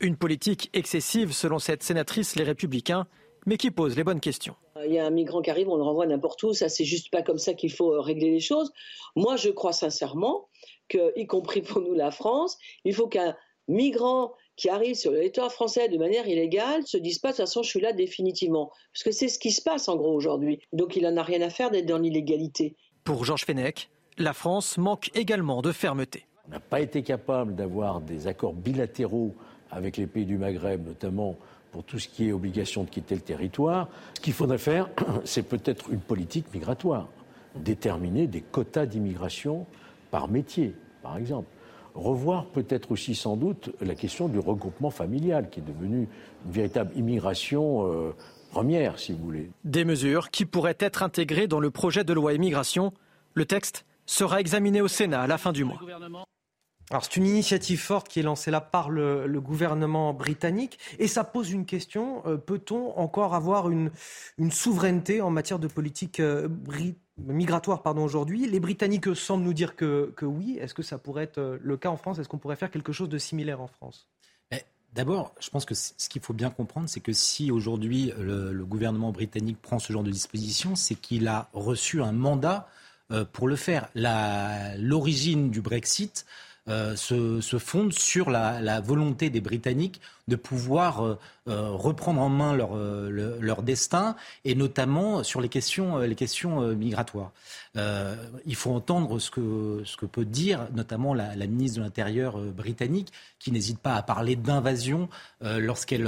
Une politique excessive selon cette sénatrice Les Républicains, mais qui pose les bonnes questions. Il y a un migrant qui arrive, on le renvoie n'importe où, ça c'est juste pas comme ça qu'il faut euh, régler les choses. Moi je crois sincèrement que, y compris pour nous la France, il faut qu'un migrant qui arrivent sur le territoire français de manière illégale se disent pas de toute façon je suis là définitivement. Parce que c'est ce qui se passe en gros aujourd'hui. Donc il n'en a rien à faire d'être dans l'illégalité. Pour Georges Fenech, la France manque également de fermeté. On n'a pas été capable d'avoir des accords bilatéraux avec les pays du Maghreb, notamment pour tout ce qui est obligation de quitter le territoire. Ce qu'il faudrait faire, c'est peut-être une politique migratoire, déterminer des quotas d'immigration par métier, par exemple revoir peut-être aussi sans doute la question du regroupement familial, qui est devenu une véritable immigration euh, première, si vous voulez. Des mesures qui pourraient être intégrées dans le projet de loi immigration. Le texte sera examiné au Sénat à la fin du mois. Alors c'est une initiative forte qui est lancée là par le, gouvernement britannique et ça pose une question, euh, peut-on encore avoir une, une, souveraineté en matière de politique euh, migratoire pardon, aujourd'hui Les Britanniques semblent nous dire que, oui. Est-ce que ça pourrait être euh, le cas en France? Est-ce qu'on pourrait faire quelque chose de similaire en France? D'abord, je pense que ce qu'il faut bien comprendre, c'est que si aujourd'hui le, gouvernement britannique prend ce genre de disposition, c'est qu'il a reçu un mandat pour le faire. L'origine du Brexit, euh, se, fonde sur la, volonté des Britanniques de pouvoir reprendre en main leur, leur, destin, et notamment sur les questions, les questions migratoires. il faut entendre ce que, ce que peut dire notamment la, ministre de l'Intérieur britannique, qui n'hésite pas à parler d'invasion lorsqu'elle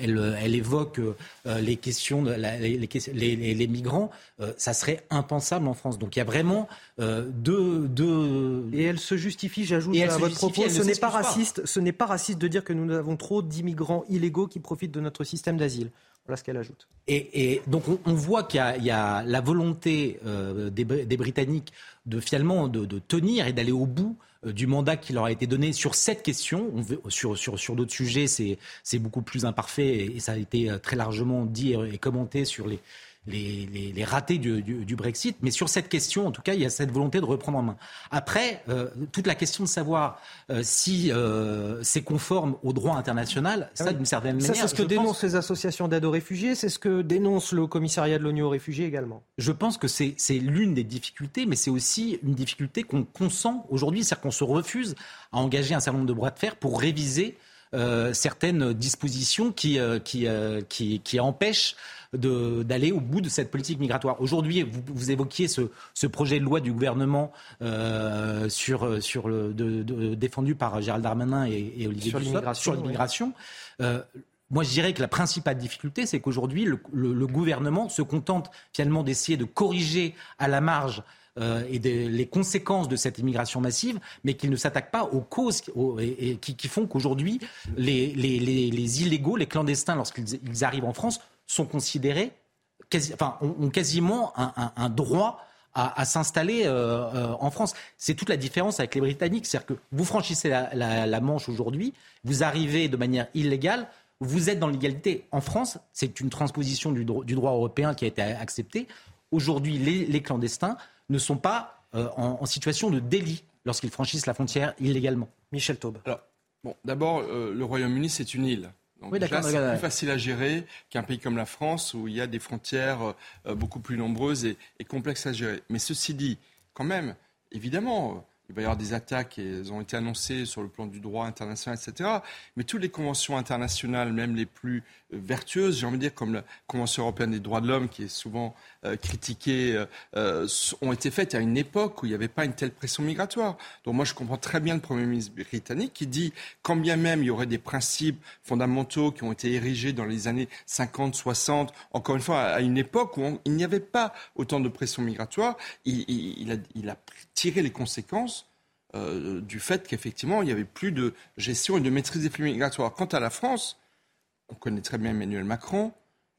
elle, elle, évoque les questions, de les, les, les, migrants. ça serait impensable en France. Donc il y a vraiment deux, deux... Et elle se justifie, j'ajoute à votre propos, ce n'est pas raciste, ce n'est pas raciste de dire que nous avons trop d'immigrants illégaux qui profitent de notre système d'asile. Voilà ce qu'elle ajoute. Et, donc on, voit qu'il y, a la volonté euh, des, Britanniques de finalement de, tenir et d'aller au bout euh, du mandat qui leur a été donné sur cette question. On sur sur, sur d'autres sujets, c'est beaucoup plus imparfait et, ça a été euh, très largement dit et commenté sur les les, les, ratés du, du, Brexit. Mais sur cette question, en tout cas, il y a cette volonté de reprendre en main. Après, euh, toute la question de savoir euh, si euh, c'est conforme au droit international, ça, d'une certaine manière. c'est ce que dénoncent les associations d'aide aux réfugiés, c'est ce que dénonce le commissariat de l'ONU aux réfugiés également. Je pense que c'est l'une des difficultés, mais c'est aussi une difficulté qu'on consent aujourd'hui, c'est-à-dire qu'on se refuse à engager un certain nombre de bras de fer pour réviser certaines dispositions qui, qui, qui, qui empêchent d'aller au bout de cette politique migratoire. Aujourd'hui, vous, vous, évoquiez ce, ce, projet de loi du gouvernement euh, sur, sur le, de, défendu par Gérald Darmanin et, et Olivier sur l'immigration. Euh, moi, je dirais que la principale difficulté, c'est qu'aujourd'hui, le, le, gouvernement se contente finalement d'essayer de corriger à la marge euh, et les conséquences de cette immigration massive, mais qu'il ne s'attaque pas aux causes qui, font qu'aujourd'hui, les, les, les, illégaux, les clandestins, lorsqu'ils arrivent en France, sont considérés, enfin, ont, quasiment un, droit à, s'installer euh, euh, en France. C'est toute la différence avec les Britanniques. C'est-à-dire que vous franchissez la, Manche aujourd'hui, vous arrivez de manière illégale, vous êtes dans l'égalité. En France, c'est une transposition du, droit européen qui a été acceptée. Aujourd'hui, les, clandestins ne sont pas euh, en, situation de délit lorsqu'ils franchissent la frontière illégalement. Michel Taube. Alors, bon, d'abord, le Royaume-Uni, c'est une île. Donc c'est plus facile à gérer qu'un pays comme la France où il y a des frontières euh, beaucoup plus nombreuses et, et, complexes à gérer. Mais ceci dit, quand même, évidemment, il va y avoir des attaques et elles ont été annoncées sur le plan du droit international, etc. Mais toutes les conventions internationales, même les plus euh, vertueuses, j'ai envie de dire, comme la Convention européenne des droits de l'homme, qui est souvent euh, critiquée, euh, ont été faites à une époque où il n'y avait pas une telle pression migratoire. Donc moi, je comprends très bien le Premier ministre britannique qui dit, quand bien même il y aurait des principes fondamentaux qui ont été érigés dans les années 50, 60, encore une fois, à une époque où il n'y avait pas autant de pression migratoire, il, a tiré les conséquences euh, du fait qu'effectivement, il n'y avait plus de gestion et de maîtrise des flux migratoires. Quant à la France, on connaît très bien Emmanuel Macron.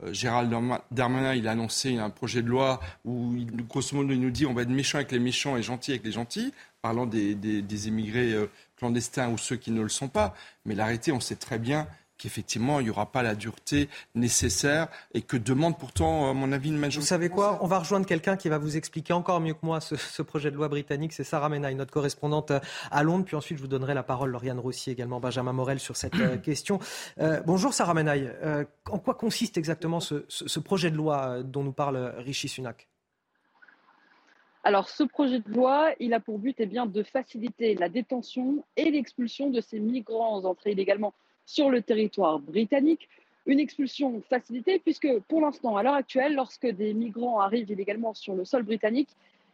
Euh, Gérald Darmanin, il a annoncé un projet de loi où, grosso modo, il nous dit on va être méchant avec les méchants et gentil avec les gentils, parlant des, des, émigrés euh, clandestins ou ceux qui ne le sont pas. Mais l'arrêté, on sait très bien qu'effectivement, il n'y aura pas la dureté nécessaire et que demande pourtant, à mon avis, une majorité. Vous savez quoi? On va rejoindre quelqu'un qui va vous expliquer encore mieux que moi ce, projet de loi britannique. C'est Sarah Menaille, notre correspondante à Londres. Puis ensuite, je vous donnerai la parole, Lauriane Rossi, également Benjamin Morel, sur cette euh, question. Euh, bonjour Sarah Menaille. Euh, en quoi consiste exactement ce, projet de loi dont nous parle Rishi Sunak? Alors, ce projet de loi, il a pour but eh bien, de faciliter la détention et l'expulsion de ces migrants entrés illégalement sur le territoire britannique. Une expulsion facilitée puisque pour l'instant, à l'heure actuelle, lorsque des migrants arrivent illégalement sur le sol britannique,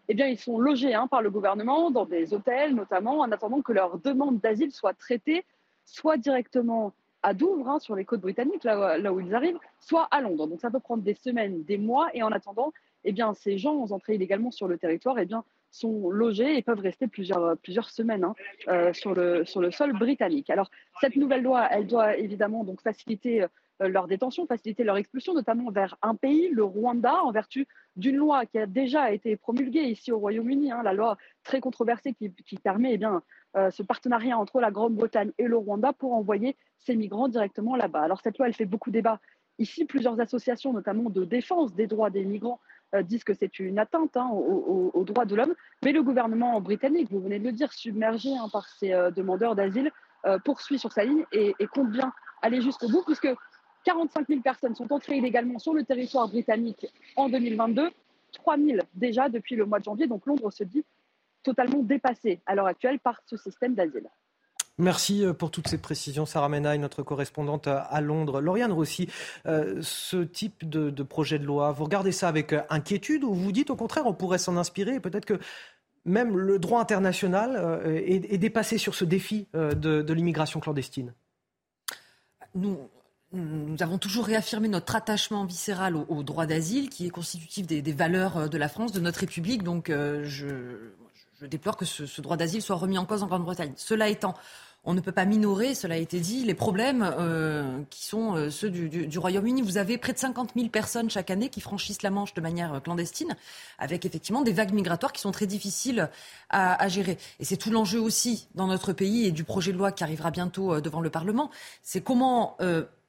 eh bien, ils sont logés hein, par le gouvernement dans des hôtels notamment en attendant que leur demande d'asile soit traitée soit directement à Douvres, hein, sur les côtes britanniques, là, là, où ils arrivent, soit à Londres. Donc ça peut prendre des semaines, des mois, et en attendant, eh bien, ces gens entrés illégalement sur le territoire eh bien, sont logés et peuvent rester plusieurs, plusieurs semaines hein, euh, sur, le, sur le sol britannique. Alors, cette nouvelle loi, elle doit évidemment donc faciliter euh, leur détention, faciliter leur expulsion, notamment vers un pays, le Rwanda, en vertu d'une loi qui a déjà été promulguée ici au Royaume-Uni, hein, la loi très controversée qui, qui permet eh bien, euh, ce partenariat entre la Grande-Bretagne et le Rwanda pour envoyer ces migrants directement là-bas. Alors cette loi, elle fait beaucoup débat ici. Plusieurs associations, notamment de défense des droits des migrants, euh, disent que c'est une atteinte hein, aux, droits de l'homme. Mais le gouvernement britannique, vous venez de le dire, submergé hein, par ces euh, demandeurs d'asile, euh, poursuit sur sa ligne et, compte bien aller jusqu'au bout, puisque 45 000 personnes sont entrées illégalement sur le territoire britannique en 2022, 3 000 déjà depuis le mois de janvier. Donc Londres se dit totalement dépassé à l'heure actuelle par ce système d'asile. Merci euh, pour toutes ces précisions, Sarah Menaille, notre correspondante à Londres. Lauriane Rossi, euh, ce type de, projet de loi, vous regardez ça avec euh, inquiétude ou vous dites au contraire on pourrait s'en inspirer peut-être que même le droit international est, dépassé sur ce défi de, l'immigration clandestine? Nous avons toujours réaffirmé notre attachement viscéral au, droit d'asile, qui est constitutif des, valeurs de la France, de notre République. Donc, je, déplore que ce droit d'asile soit remis en cause en Grande-Bretagne. Cela étant, on ne peut pas minorer, cela a été dit, les problèmes euh, qui sont euh, ceux du, Royaume-Uni. Vous avez près de 50 000 personnes chaque année qui franchissent la Manche de manière euh, clandestine, avec effectivement des vagues migratoires qui sont très difficiles à, gérer. Et c'est tout l'enjeu aussi dans notre pays et du projet de loi qui arrivera bientôt devant le Parlement. C'est comment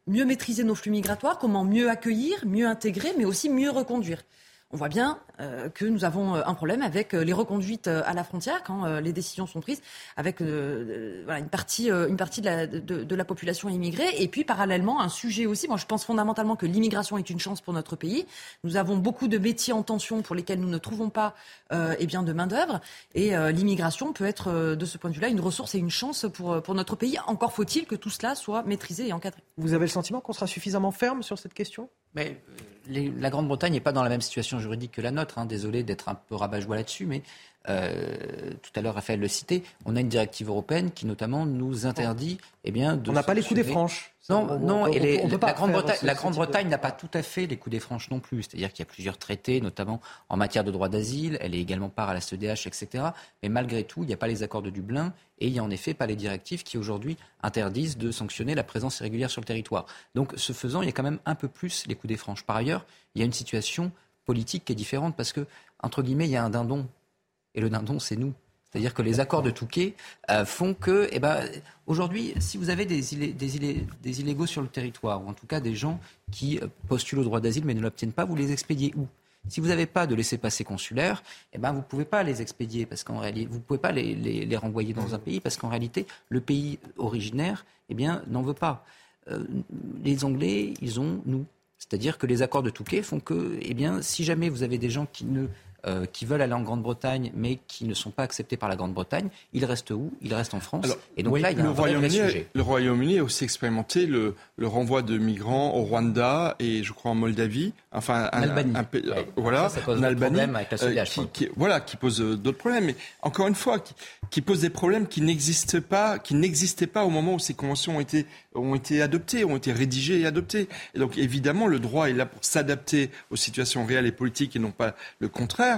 mieux maîtriser nos flux migratoires, comment mieux accueillir, mieux intégrer, mais aussi mieux reconduire on voit bien euh, que nous avons euh, un problème avec euh, les reconduites à la frontière quand les décisions sont prises, avec une partie, de la, population immigrée. Et puis parallèlement, un sujet aussi, moi je pense fondamentalement que l'immigration est une chance pour notre pays. Nous avons beaucoup de métiers en tension pour lesquels nous ne trouvons pas eh de main-d'œuvre. Et l'immigration peut être, de ce point de vue-là, une ressource et une chance pour, pour notre pays. Encore faut-il que tout cela soit maîtrisé et encadré. Vous avez le sentiment qu'on sera suffisamment ferme sur cette question? Mais la Grande-Bretagne n'est pas dans la même situation juridique que la nôtre. Hein. Désolé d'être un peu rabat-joie là-dessus, mais euh, tout à l'heure Raphaël le citait, on a une directive européenne qui notamment nous interdit eh bien, de... On n'a pas les coups des franches. Non, non, et la Grande-Bretagne n'a pas tout à fait les coups des franches non plus. C'est-à-dire qu'il y a plusieurs traités, notamment en matière de droit d'asile. Elle est également part à la CEDH, etc. Mais malgré tout, il n'y a pas les accords de Dublin et il n'y a en effet pas les directives qui aujourd'hui interdisent de sanctionner la présence irrégulière sur le territoire. Donc, ce faisant, il y a quand même un peu plus les coups des franches. Par ailleurs, il y a une situation politique qui est différente parce que, entre guillemets, il y a un dindon et le dindon, c'est nous. C'est-à-dire que les accords de Touquet euh, font que, eh ben, aujourd'hui, si vous avez des, des, illégaux sur le territoire, ou en tout cas des gens qui euh, postulent au droit d'asile mais ne l'obtiennent pas, vous les expédiez où? Si vous n'avez pas de laissez-passer consulaire, eh ben, vous ne pouvez pas les expédier, parce qu'en réalité, vous ne pouvez pas les, les, renvoyer dans un pays, parce qu'en réalité, le pays originaire eh bien, n'en veut pas. Euh, les Anglais, ils ont nous. C'est-à-dire que les accords de Touquet font que, eh bien, si jamais vous avez des gens qui ne euh, qui veulent aller en Grande-Bretagne, mais qui ne sont pas acceptés par la Grande-Bretagne, ils restent où? Ils restent en France. et donc là, il y a le un vrai, sujet. Le Royaume-Uni a aussi expérimenté le, renvoi de migrants au Rwanda et je crois en Moldavie, enfin en Albanie. Euh, voilà, en Albanie, avec la euh, qui, voilà, qui pose d'autres problèmes. Mais encore une fois, qui, qui pose des problèmes qui n'existent pas, qui n'existaient pas au moment où ces conventions ont été ont été adoptées, ont été rédigées et adoptées. Et donc évidemment, le droit est là pour s'adapter aux situations réelles et politiques et non pas le contraire.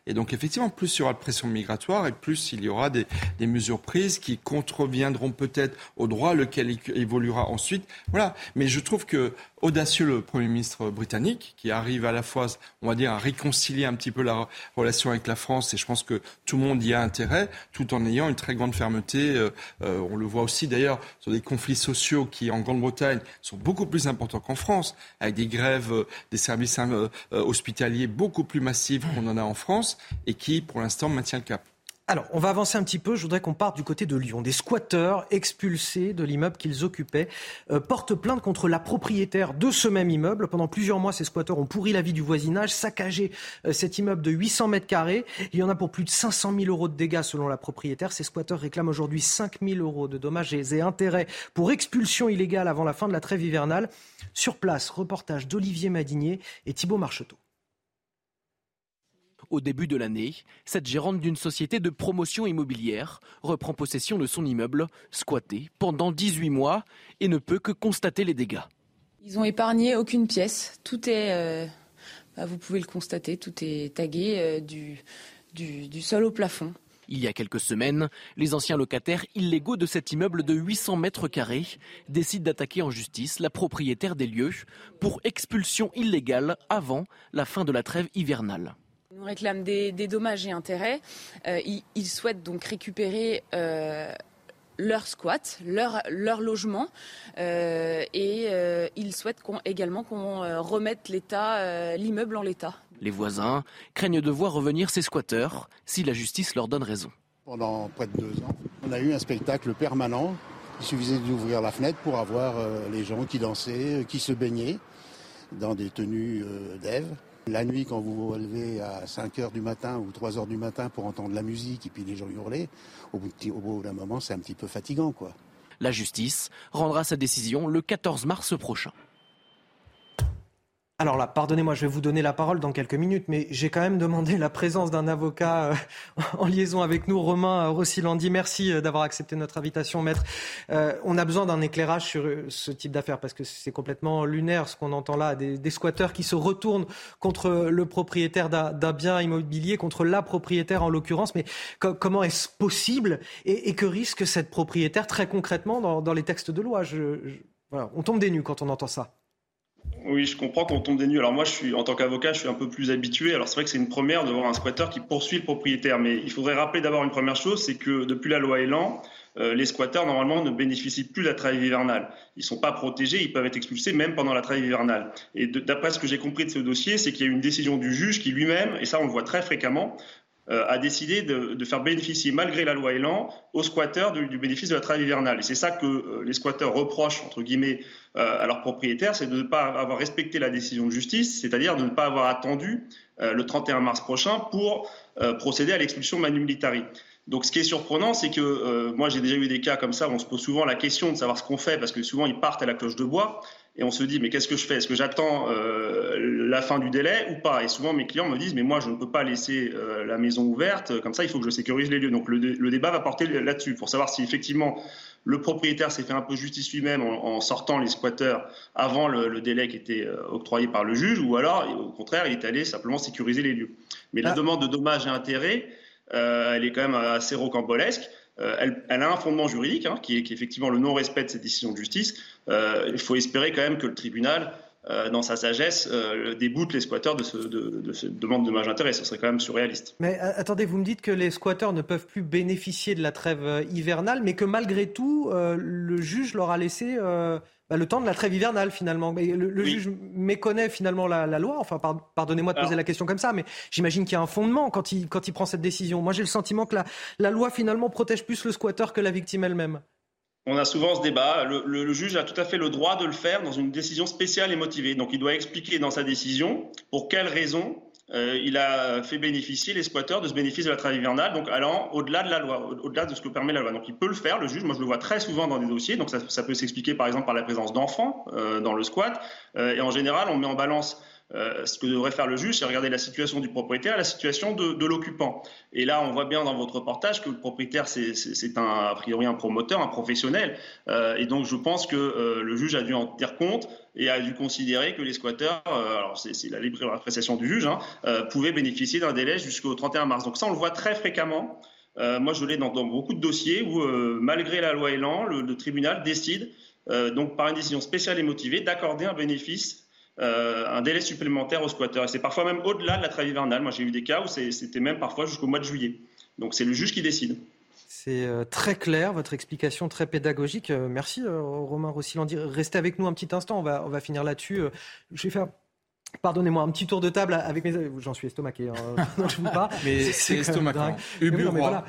Et donc, effectivement, plus il y aura de pression migratoire et plus il y aura des, mesures prises qui contreviendront peut-être au droit, lequel évoluera ensuite. Voilà. Mais je trouve que audacieux le Premier ministre britannique, qui arrive à la fois, on va dire, à réconcilier un petit peu la relation avec la France, et je pense que tout le monde y a intérêt, tout en ayant une très grande fermeté. Euh, euh, on le voit aussi d'ailleurs sur des conflits sociaux qui, en Grande-Bretagne, sont beaucoup plus importants qu'en France, avec des grèves euh, des services hospitaliers beaucoup plus massives qu'on en a en France, et qui, pour l'instant, maintient le cap. Alors, on va avancer un petit peu. Je voudrais qu'on parte du côté de Lyon. Des squatteurs expulsés de l'immeuble qu'ils occupaient euh, portent plainte contre la propriétaire de ce même immeuble. Pendant plusieurs mois, ces squatteurs ont pourri la vie du voisinage, saccagé euh, cet immeuble de 800 mètres carrés. Il y en a pour plus de 500 000 euros de dégâts selon la propriétaire. Ces squatteurs réclament aujourd'hui 5 000 euros de dommages et intérêts pour expulsion illégale avant la fin de la trêve hivernale. Sur place, reportage d'Olivier Madinier et Thibault Marcheteau. Au début de l'année, cette gérante d'une société de promotion immobilière reprend possession de son immeuble, squatté pendant 18 mois, et ne peut que constater les dégâts. Ils ont épargné aucune pièce. Tout est, euh, bah, vous pouvez le constater, tout est tagué euh, du, du sol au plafond. Il y a quelques semaines, les anciens locataires illégaux de cet immeuble de 800 mètres carrés décident d'attaquer en justice la propriétaire des lieux pour expulsion illégale avant la fin de la trêve hivernale. On réclame des, dommages et intérêts. Euh, ils, souhaitent donc récupérer euh, leur squat, leur, leur logement, euh, et ils souhaitent également qu'on remette l'état, l'immeuble en l'état. Les voisins craignent de voir revenir ces squatteurs si la justice leur donne raison. Pendant près de deux ans, on a eu un spectacle permanent. Il suffisait d'ouvrir la fenêtre pour avoir les gens qui dansaient, qui se baignaient dans des tenues d'Ève. La nuit, quand vous vous relevez à 5 h du matin ou 3 h du matin pour entendre la musique et puis les gens hurler, au bout, d'un moment, c'est un petit peu fatigant, quoi. La justice rendra sa décision le 14 mars prochain. Alors là, pardonnez-moi, je vais vous donner la parole dans quelques minutes, mais j'ai quand même demandé la présence d'un avocat euh, en liaison avec nous, Romain Rossilandi. Merci euh, d'avoir accepté notre invitation, maître. Euh, on a besoin d'un éclairage sur ce type d'affaires parce que c'est complètement lunaire ce qu'on entend là, des, squatteurs qui se retournent contre le propriétaire d'un bien immobilier, contre la propriétaire en l'occurrence. Mais comment est-ce possible et, que risque cette propriétaire très concrètement dans, les textes de loi? On tombe des nues quand on entend ça. Oui, je comprends qu'on tombe des nues. Alors moi, je suis en tant qu'avocat, je suis un peu plus habitué. Alors c'est vrai que c'est une première de voir un squatter qui poursuit le propriétaire, mais il faudrait rappeler d'abord une première chose, c'est que depuis la loi Elan, euh, les squatteurs normalement ne bénéficient plus de la trêve hivernale. Ils sont pas protégés, ils peuvent être expulsés même pendant la trêve hivernale. Et d'après ce que j'ai compris de ce dossier, c'est qu'il y a eu une décision du juge qui lui-même, et ça on le voit très fréquemment, a décidé de, faire bénéficier, malgré la loi Elan, aux squatteurs du, bénéfice de la trêve hivernale. Et c'est ça que euh, les squatteurs reprochent, entre guillemets, euh, à leurs propriétaires, c'est de ne pas avoir respecté la décision de justice, c'est-à-dire de ne pas avoir attendu le 31 mars prochain pour procéder à l'expulsion manu militari. Donc ce qui est surprenant, c'est que moi j'ai déjà eu des cas comme ça où on se pose souvent la question de savoir ce qu'on fait, parce que souvent ils partent à la cloche de bois et on se dit mais qu'est-ce que je fais? Est-ce que j'attends euh, la fin du délai ou pas? Et souvent mes clients me disent mais moi je ne peux pas laisser euh, la maison ouverte comme ça, il faut que je sécurise les lieux. Donc le, débat va porter là-dessus pour savoir si effectivement le propriétaire s'est fait un peu justice lui-même en, sortant les squatteurs avant le, délai qui était euh, octroyé par le juge ou alors au contraire il est allé simplement sécuriser les lieux. Mais la ah. demande de dommages et intérêts, elle est quand même assez rocambolesque. Euh, elle, a un fondement juridique, hein, qui, est, effectivement le non-respect de cette décision de justice. Euh, il faut espérer quand même que le tribunal, euh, dans sa sagesse, déboute les squatteurs de, de, cette demande de dommage intérêt. Ce serait quand même surréaliste. Mais attendez, vous me dites que les squatteurs ne peuvent plus bénéficier de la trêve hivernale, mais que malgré tout, le juge leur a laissé bah, le temps de la trêve hivernale finalement. Mais le, juge méconnaît finalement la, loi. Enfin, pardonnez-moi de poser la question comme ça, mais j'imagine qu'il y a un fondement quand il, quand il prend cette décision. Moi, j'ai le sentiment que la, la loi finalement protège plus le squatteur que la victime elle-même. On a souvent ce débat. Le, juge a tout à fait le droit de le faire dans une décision spéciale et motivée. Donc, il doit expliquer dans sa décision pour quelles raisons euh, il a fait bénéficier les squatteurs de ce bénéfice de la trêve hivernale, donc allant au-delà de la loi, au-delà de ce que permet la loi. Donc il peut le faire, le juge. Moi, je le vois très souvent dans des dossiers. Donc ça, peut s'expliquer par exemple par la présence d'enfants euh, dans le squat. Euh, et en général, on met en balance euh, ce que devrait faire le juge, c'est regarder la situation du propriétaire la situation de, l'occupant. Et là, on voit bien dans votre reportage que le propriétaire, c'est a priori un promoteur, un professionnel. Euh, et donc, je pense que euh, le juge a dû en tenir compte et a dû considérer que les squatteurs, alors c'est la libre appréciation du juge, hein, pouvaient bénéficier d'un délai jusqu'au 31 mars. Donc ça, on le voit très fréquemment. moi, je l'ai dans, beaucoup de dossiers où, malgré la loi Elan, le, le tribunal décide, donc par une décision spéciale et motivée, d'accorder un bénéfice euh, un délai supplémentaire aux squatteurs. Et c'est parfois même au-delà de la trêve hivernale. Moi, j'ai eu des cas où c'était même parfois jusqu'au mois de juillet. Donc c'est le juge qui décide. C'est euh, très clair, votre explication très pédagogique. Euh, merci Romain Rossilandi. Restez avec nous un petit instant, on va, on va finir là-dessus. Je vais faire Pardonnez-moi, un petit tour de table avec mes. J'en suis estomaqué, hein. je vous parle. Mais c'est estomaquant. Uburois. Voilà.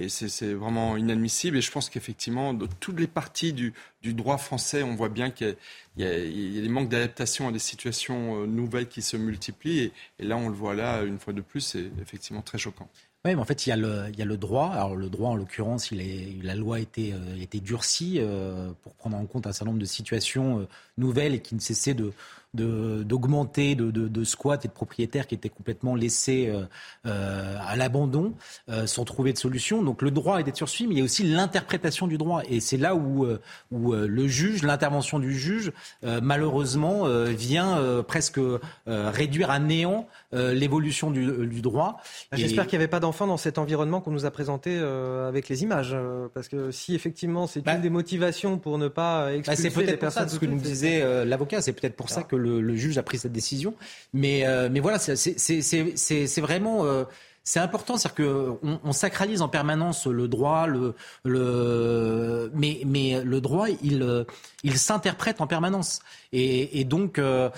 Et c'est vraiment inadmissible. Et je pense qu'effectivement, de toutes les parties du, droit français, on voit bien qu'il y, a des manques d'adaptation à des situations euh, nouvelles qui se multiplient. Et, là, on le voit là, une fois de plus, c'est effectivement très choquant. Oui, mais en fait, il y, a le, droit. Alors, le droit, en l'occurrence, la loi a été, euh, durcie euh, pour prendre en compte un certain nombre de situations nouvelles et qui ne cessaient de, d'augmenter de, de, de, squats et de propriétaires qui étaient complètement laissés euh, euh, à l'abandon euh, sans trouver de solution. Donc le droit est d'être sursuivi, mais il y a aussi l'interprétation du droit. Et c'est là où, où le juge, l'intervention du juge, malheureusement, vient presque réduire à néant l'évolution du, du, droit. J'espère qu'il n'y avait pas d'enfants dans cet environnement qu'on nous a présenté avec les images. parce que si effectivement c'est bah une des motivations pour ne pas bah, expulser bah, les personnes... Ça, ce que nous disait l'avocat, c'est peut-être pour ça que le, juge a pris cette décision. Mais, euh, mais voilà, c'est vraiment euh, c'est important, c'est-à-dire qu'on on sacralise en permanence le droit, le, le, mais, mais le droit, il, il s'interprète en permanence. Et, donc, euh,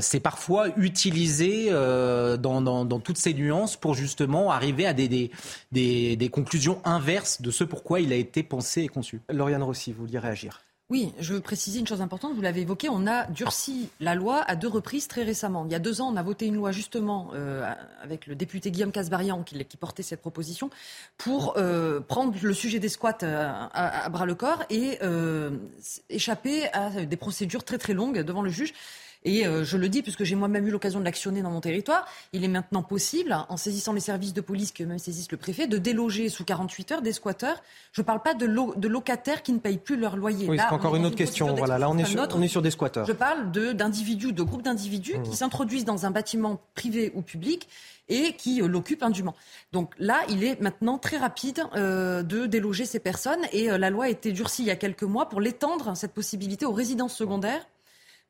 c'est parfois utilisé dans, dans, toutes ces nuances pour justement arriver à des, des, des, des conclusions inverses de ce pourquoi il a été pensé et conçu. Lauriane Rossi, vous vouliez réagir? Oui, je veux préciser une chose importante, vous l'avez évoqué, on a durci la loi à deux reprises très récemment. Il y a deux ans, on a voté une loi justement euh, avec le député Guillaume Casbarian qui, portait cette proposition pour euh, prendre le sujet des squats euh, à, à bras le corps et échapper à des procédures très très longues devant le juge. Et euh, je le dis puisque j'ai moi-même eu l'occasion de l'actionner dans mon territoire, il est maintenant possible, en saisissant les services de police qui eux-mêmes saisissent le préfet, de déloger sous 48 heures des squatteurs. Je ne parle pas de, de, locataires qui ne payent plus leur loyer. Oui, c'est encore une autre question. Voilà, là on est, sur, on est sur des squatteurs. Je parle d'individus, de, groupes d'individus qui mmh. s'introduisent dans un bâtiment privé ou public et qui euh, l'occupent indûment. Donc là, il est maintenant très rapide euh, de déloger ces personnes et la loi a été durcie il y a quelques mois pour l'étendre, cette possibilité, aux résidences secondaires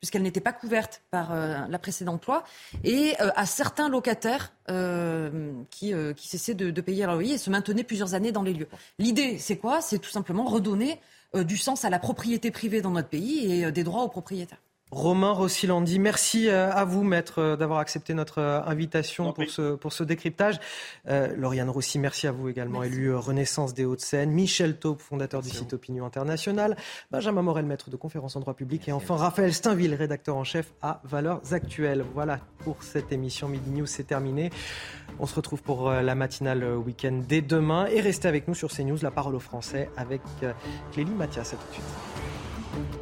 puisqu'elle n'était pas couverte par euh, la précédente loi, et euh, à certains locataires euh, qui, cessaient de, de, payer leur loyer et se maintenaient plusieurs années dans les lieux. L'idée, c'est quoi? C'est tout simplement redonner du sens à la propriété privée dans notre pays et des droits aux propriétaires. Romain Rossilandi, merci euh, à vous, maître, euh, d'avoir accepté notre euh, invitation pour ce, pour ce décryptage. Lauriane Rossi, merci à vous également, élu Renaissance des Hauts-de-Seine. Michel Taupe, fondateur du site Opinion Internationale. Benjamin Morel, maître de conférence en droit public. et enfin, Raphaël Steinville, rédacteur en chef à Valeurs Actuelles. Voilà pour cette émission Midi News, c'est terminé. On se retrouve pour la matinale week-end dès demain. Et restez avec nous sur CNews, la parole aux Français, avec Clélie Mathias. À tout de suite.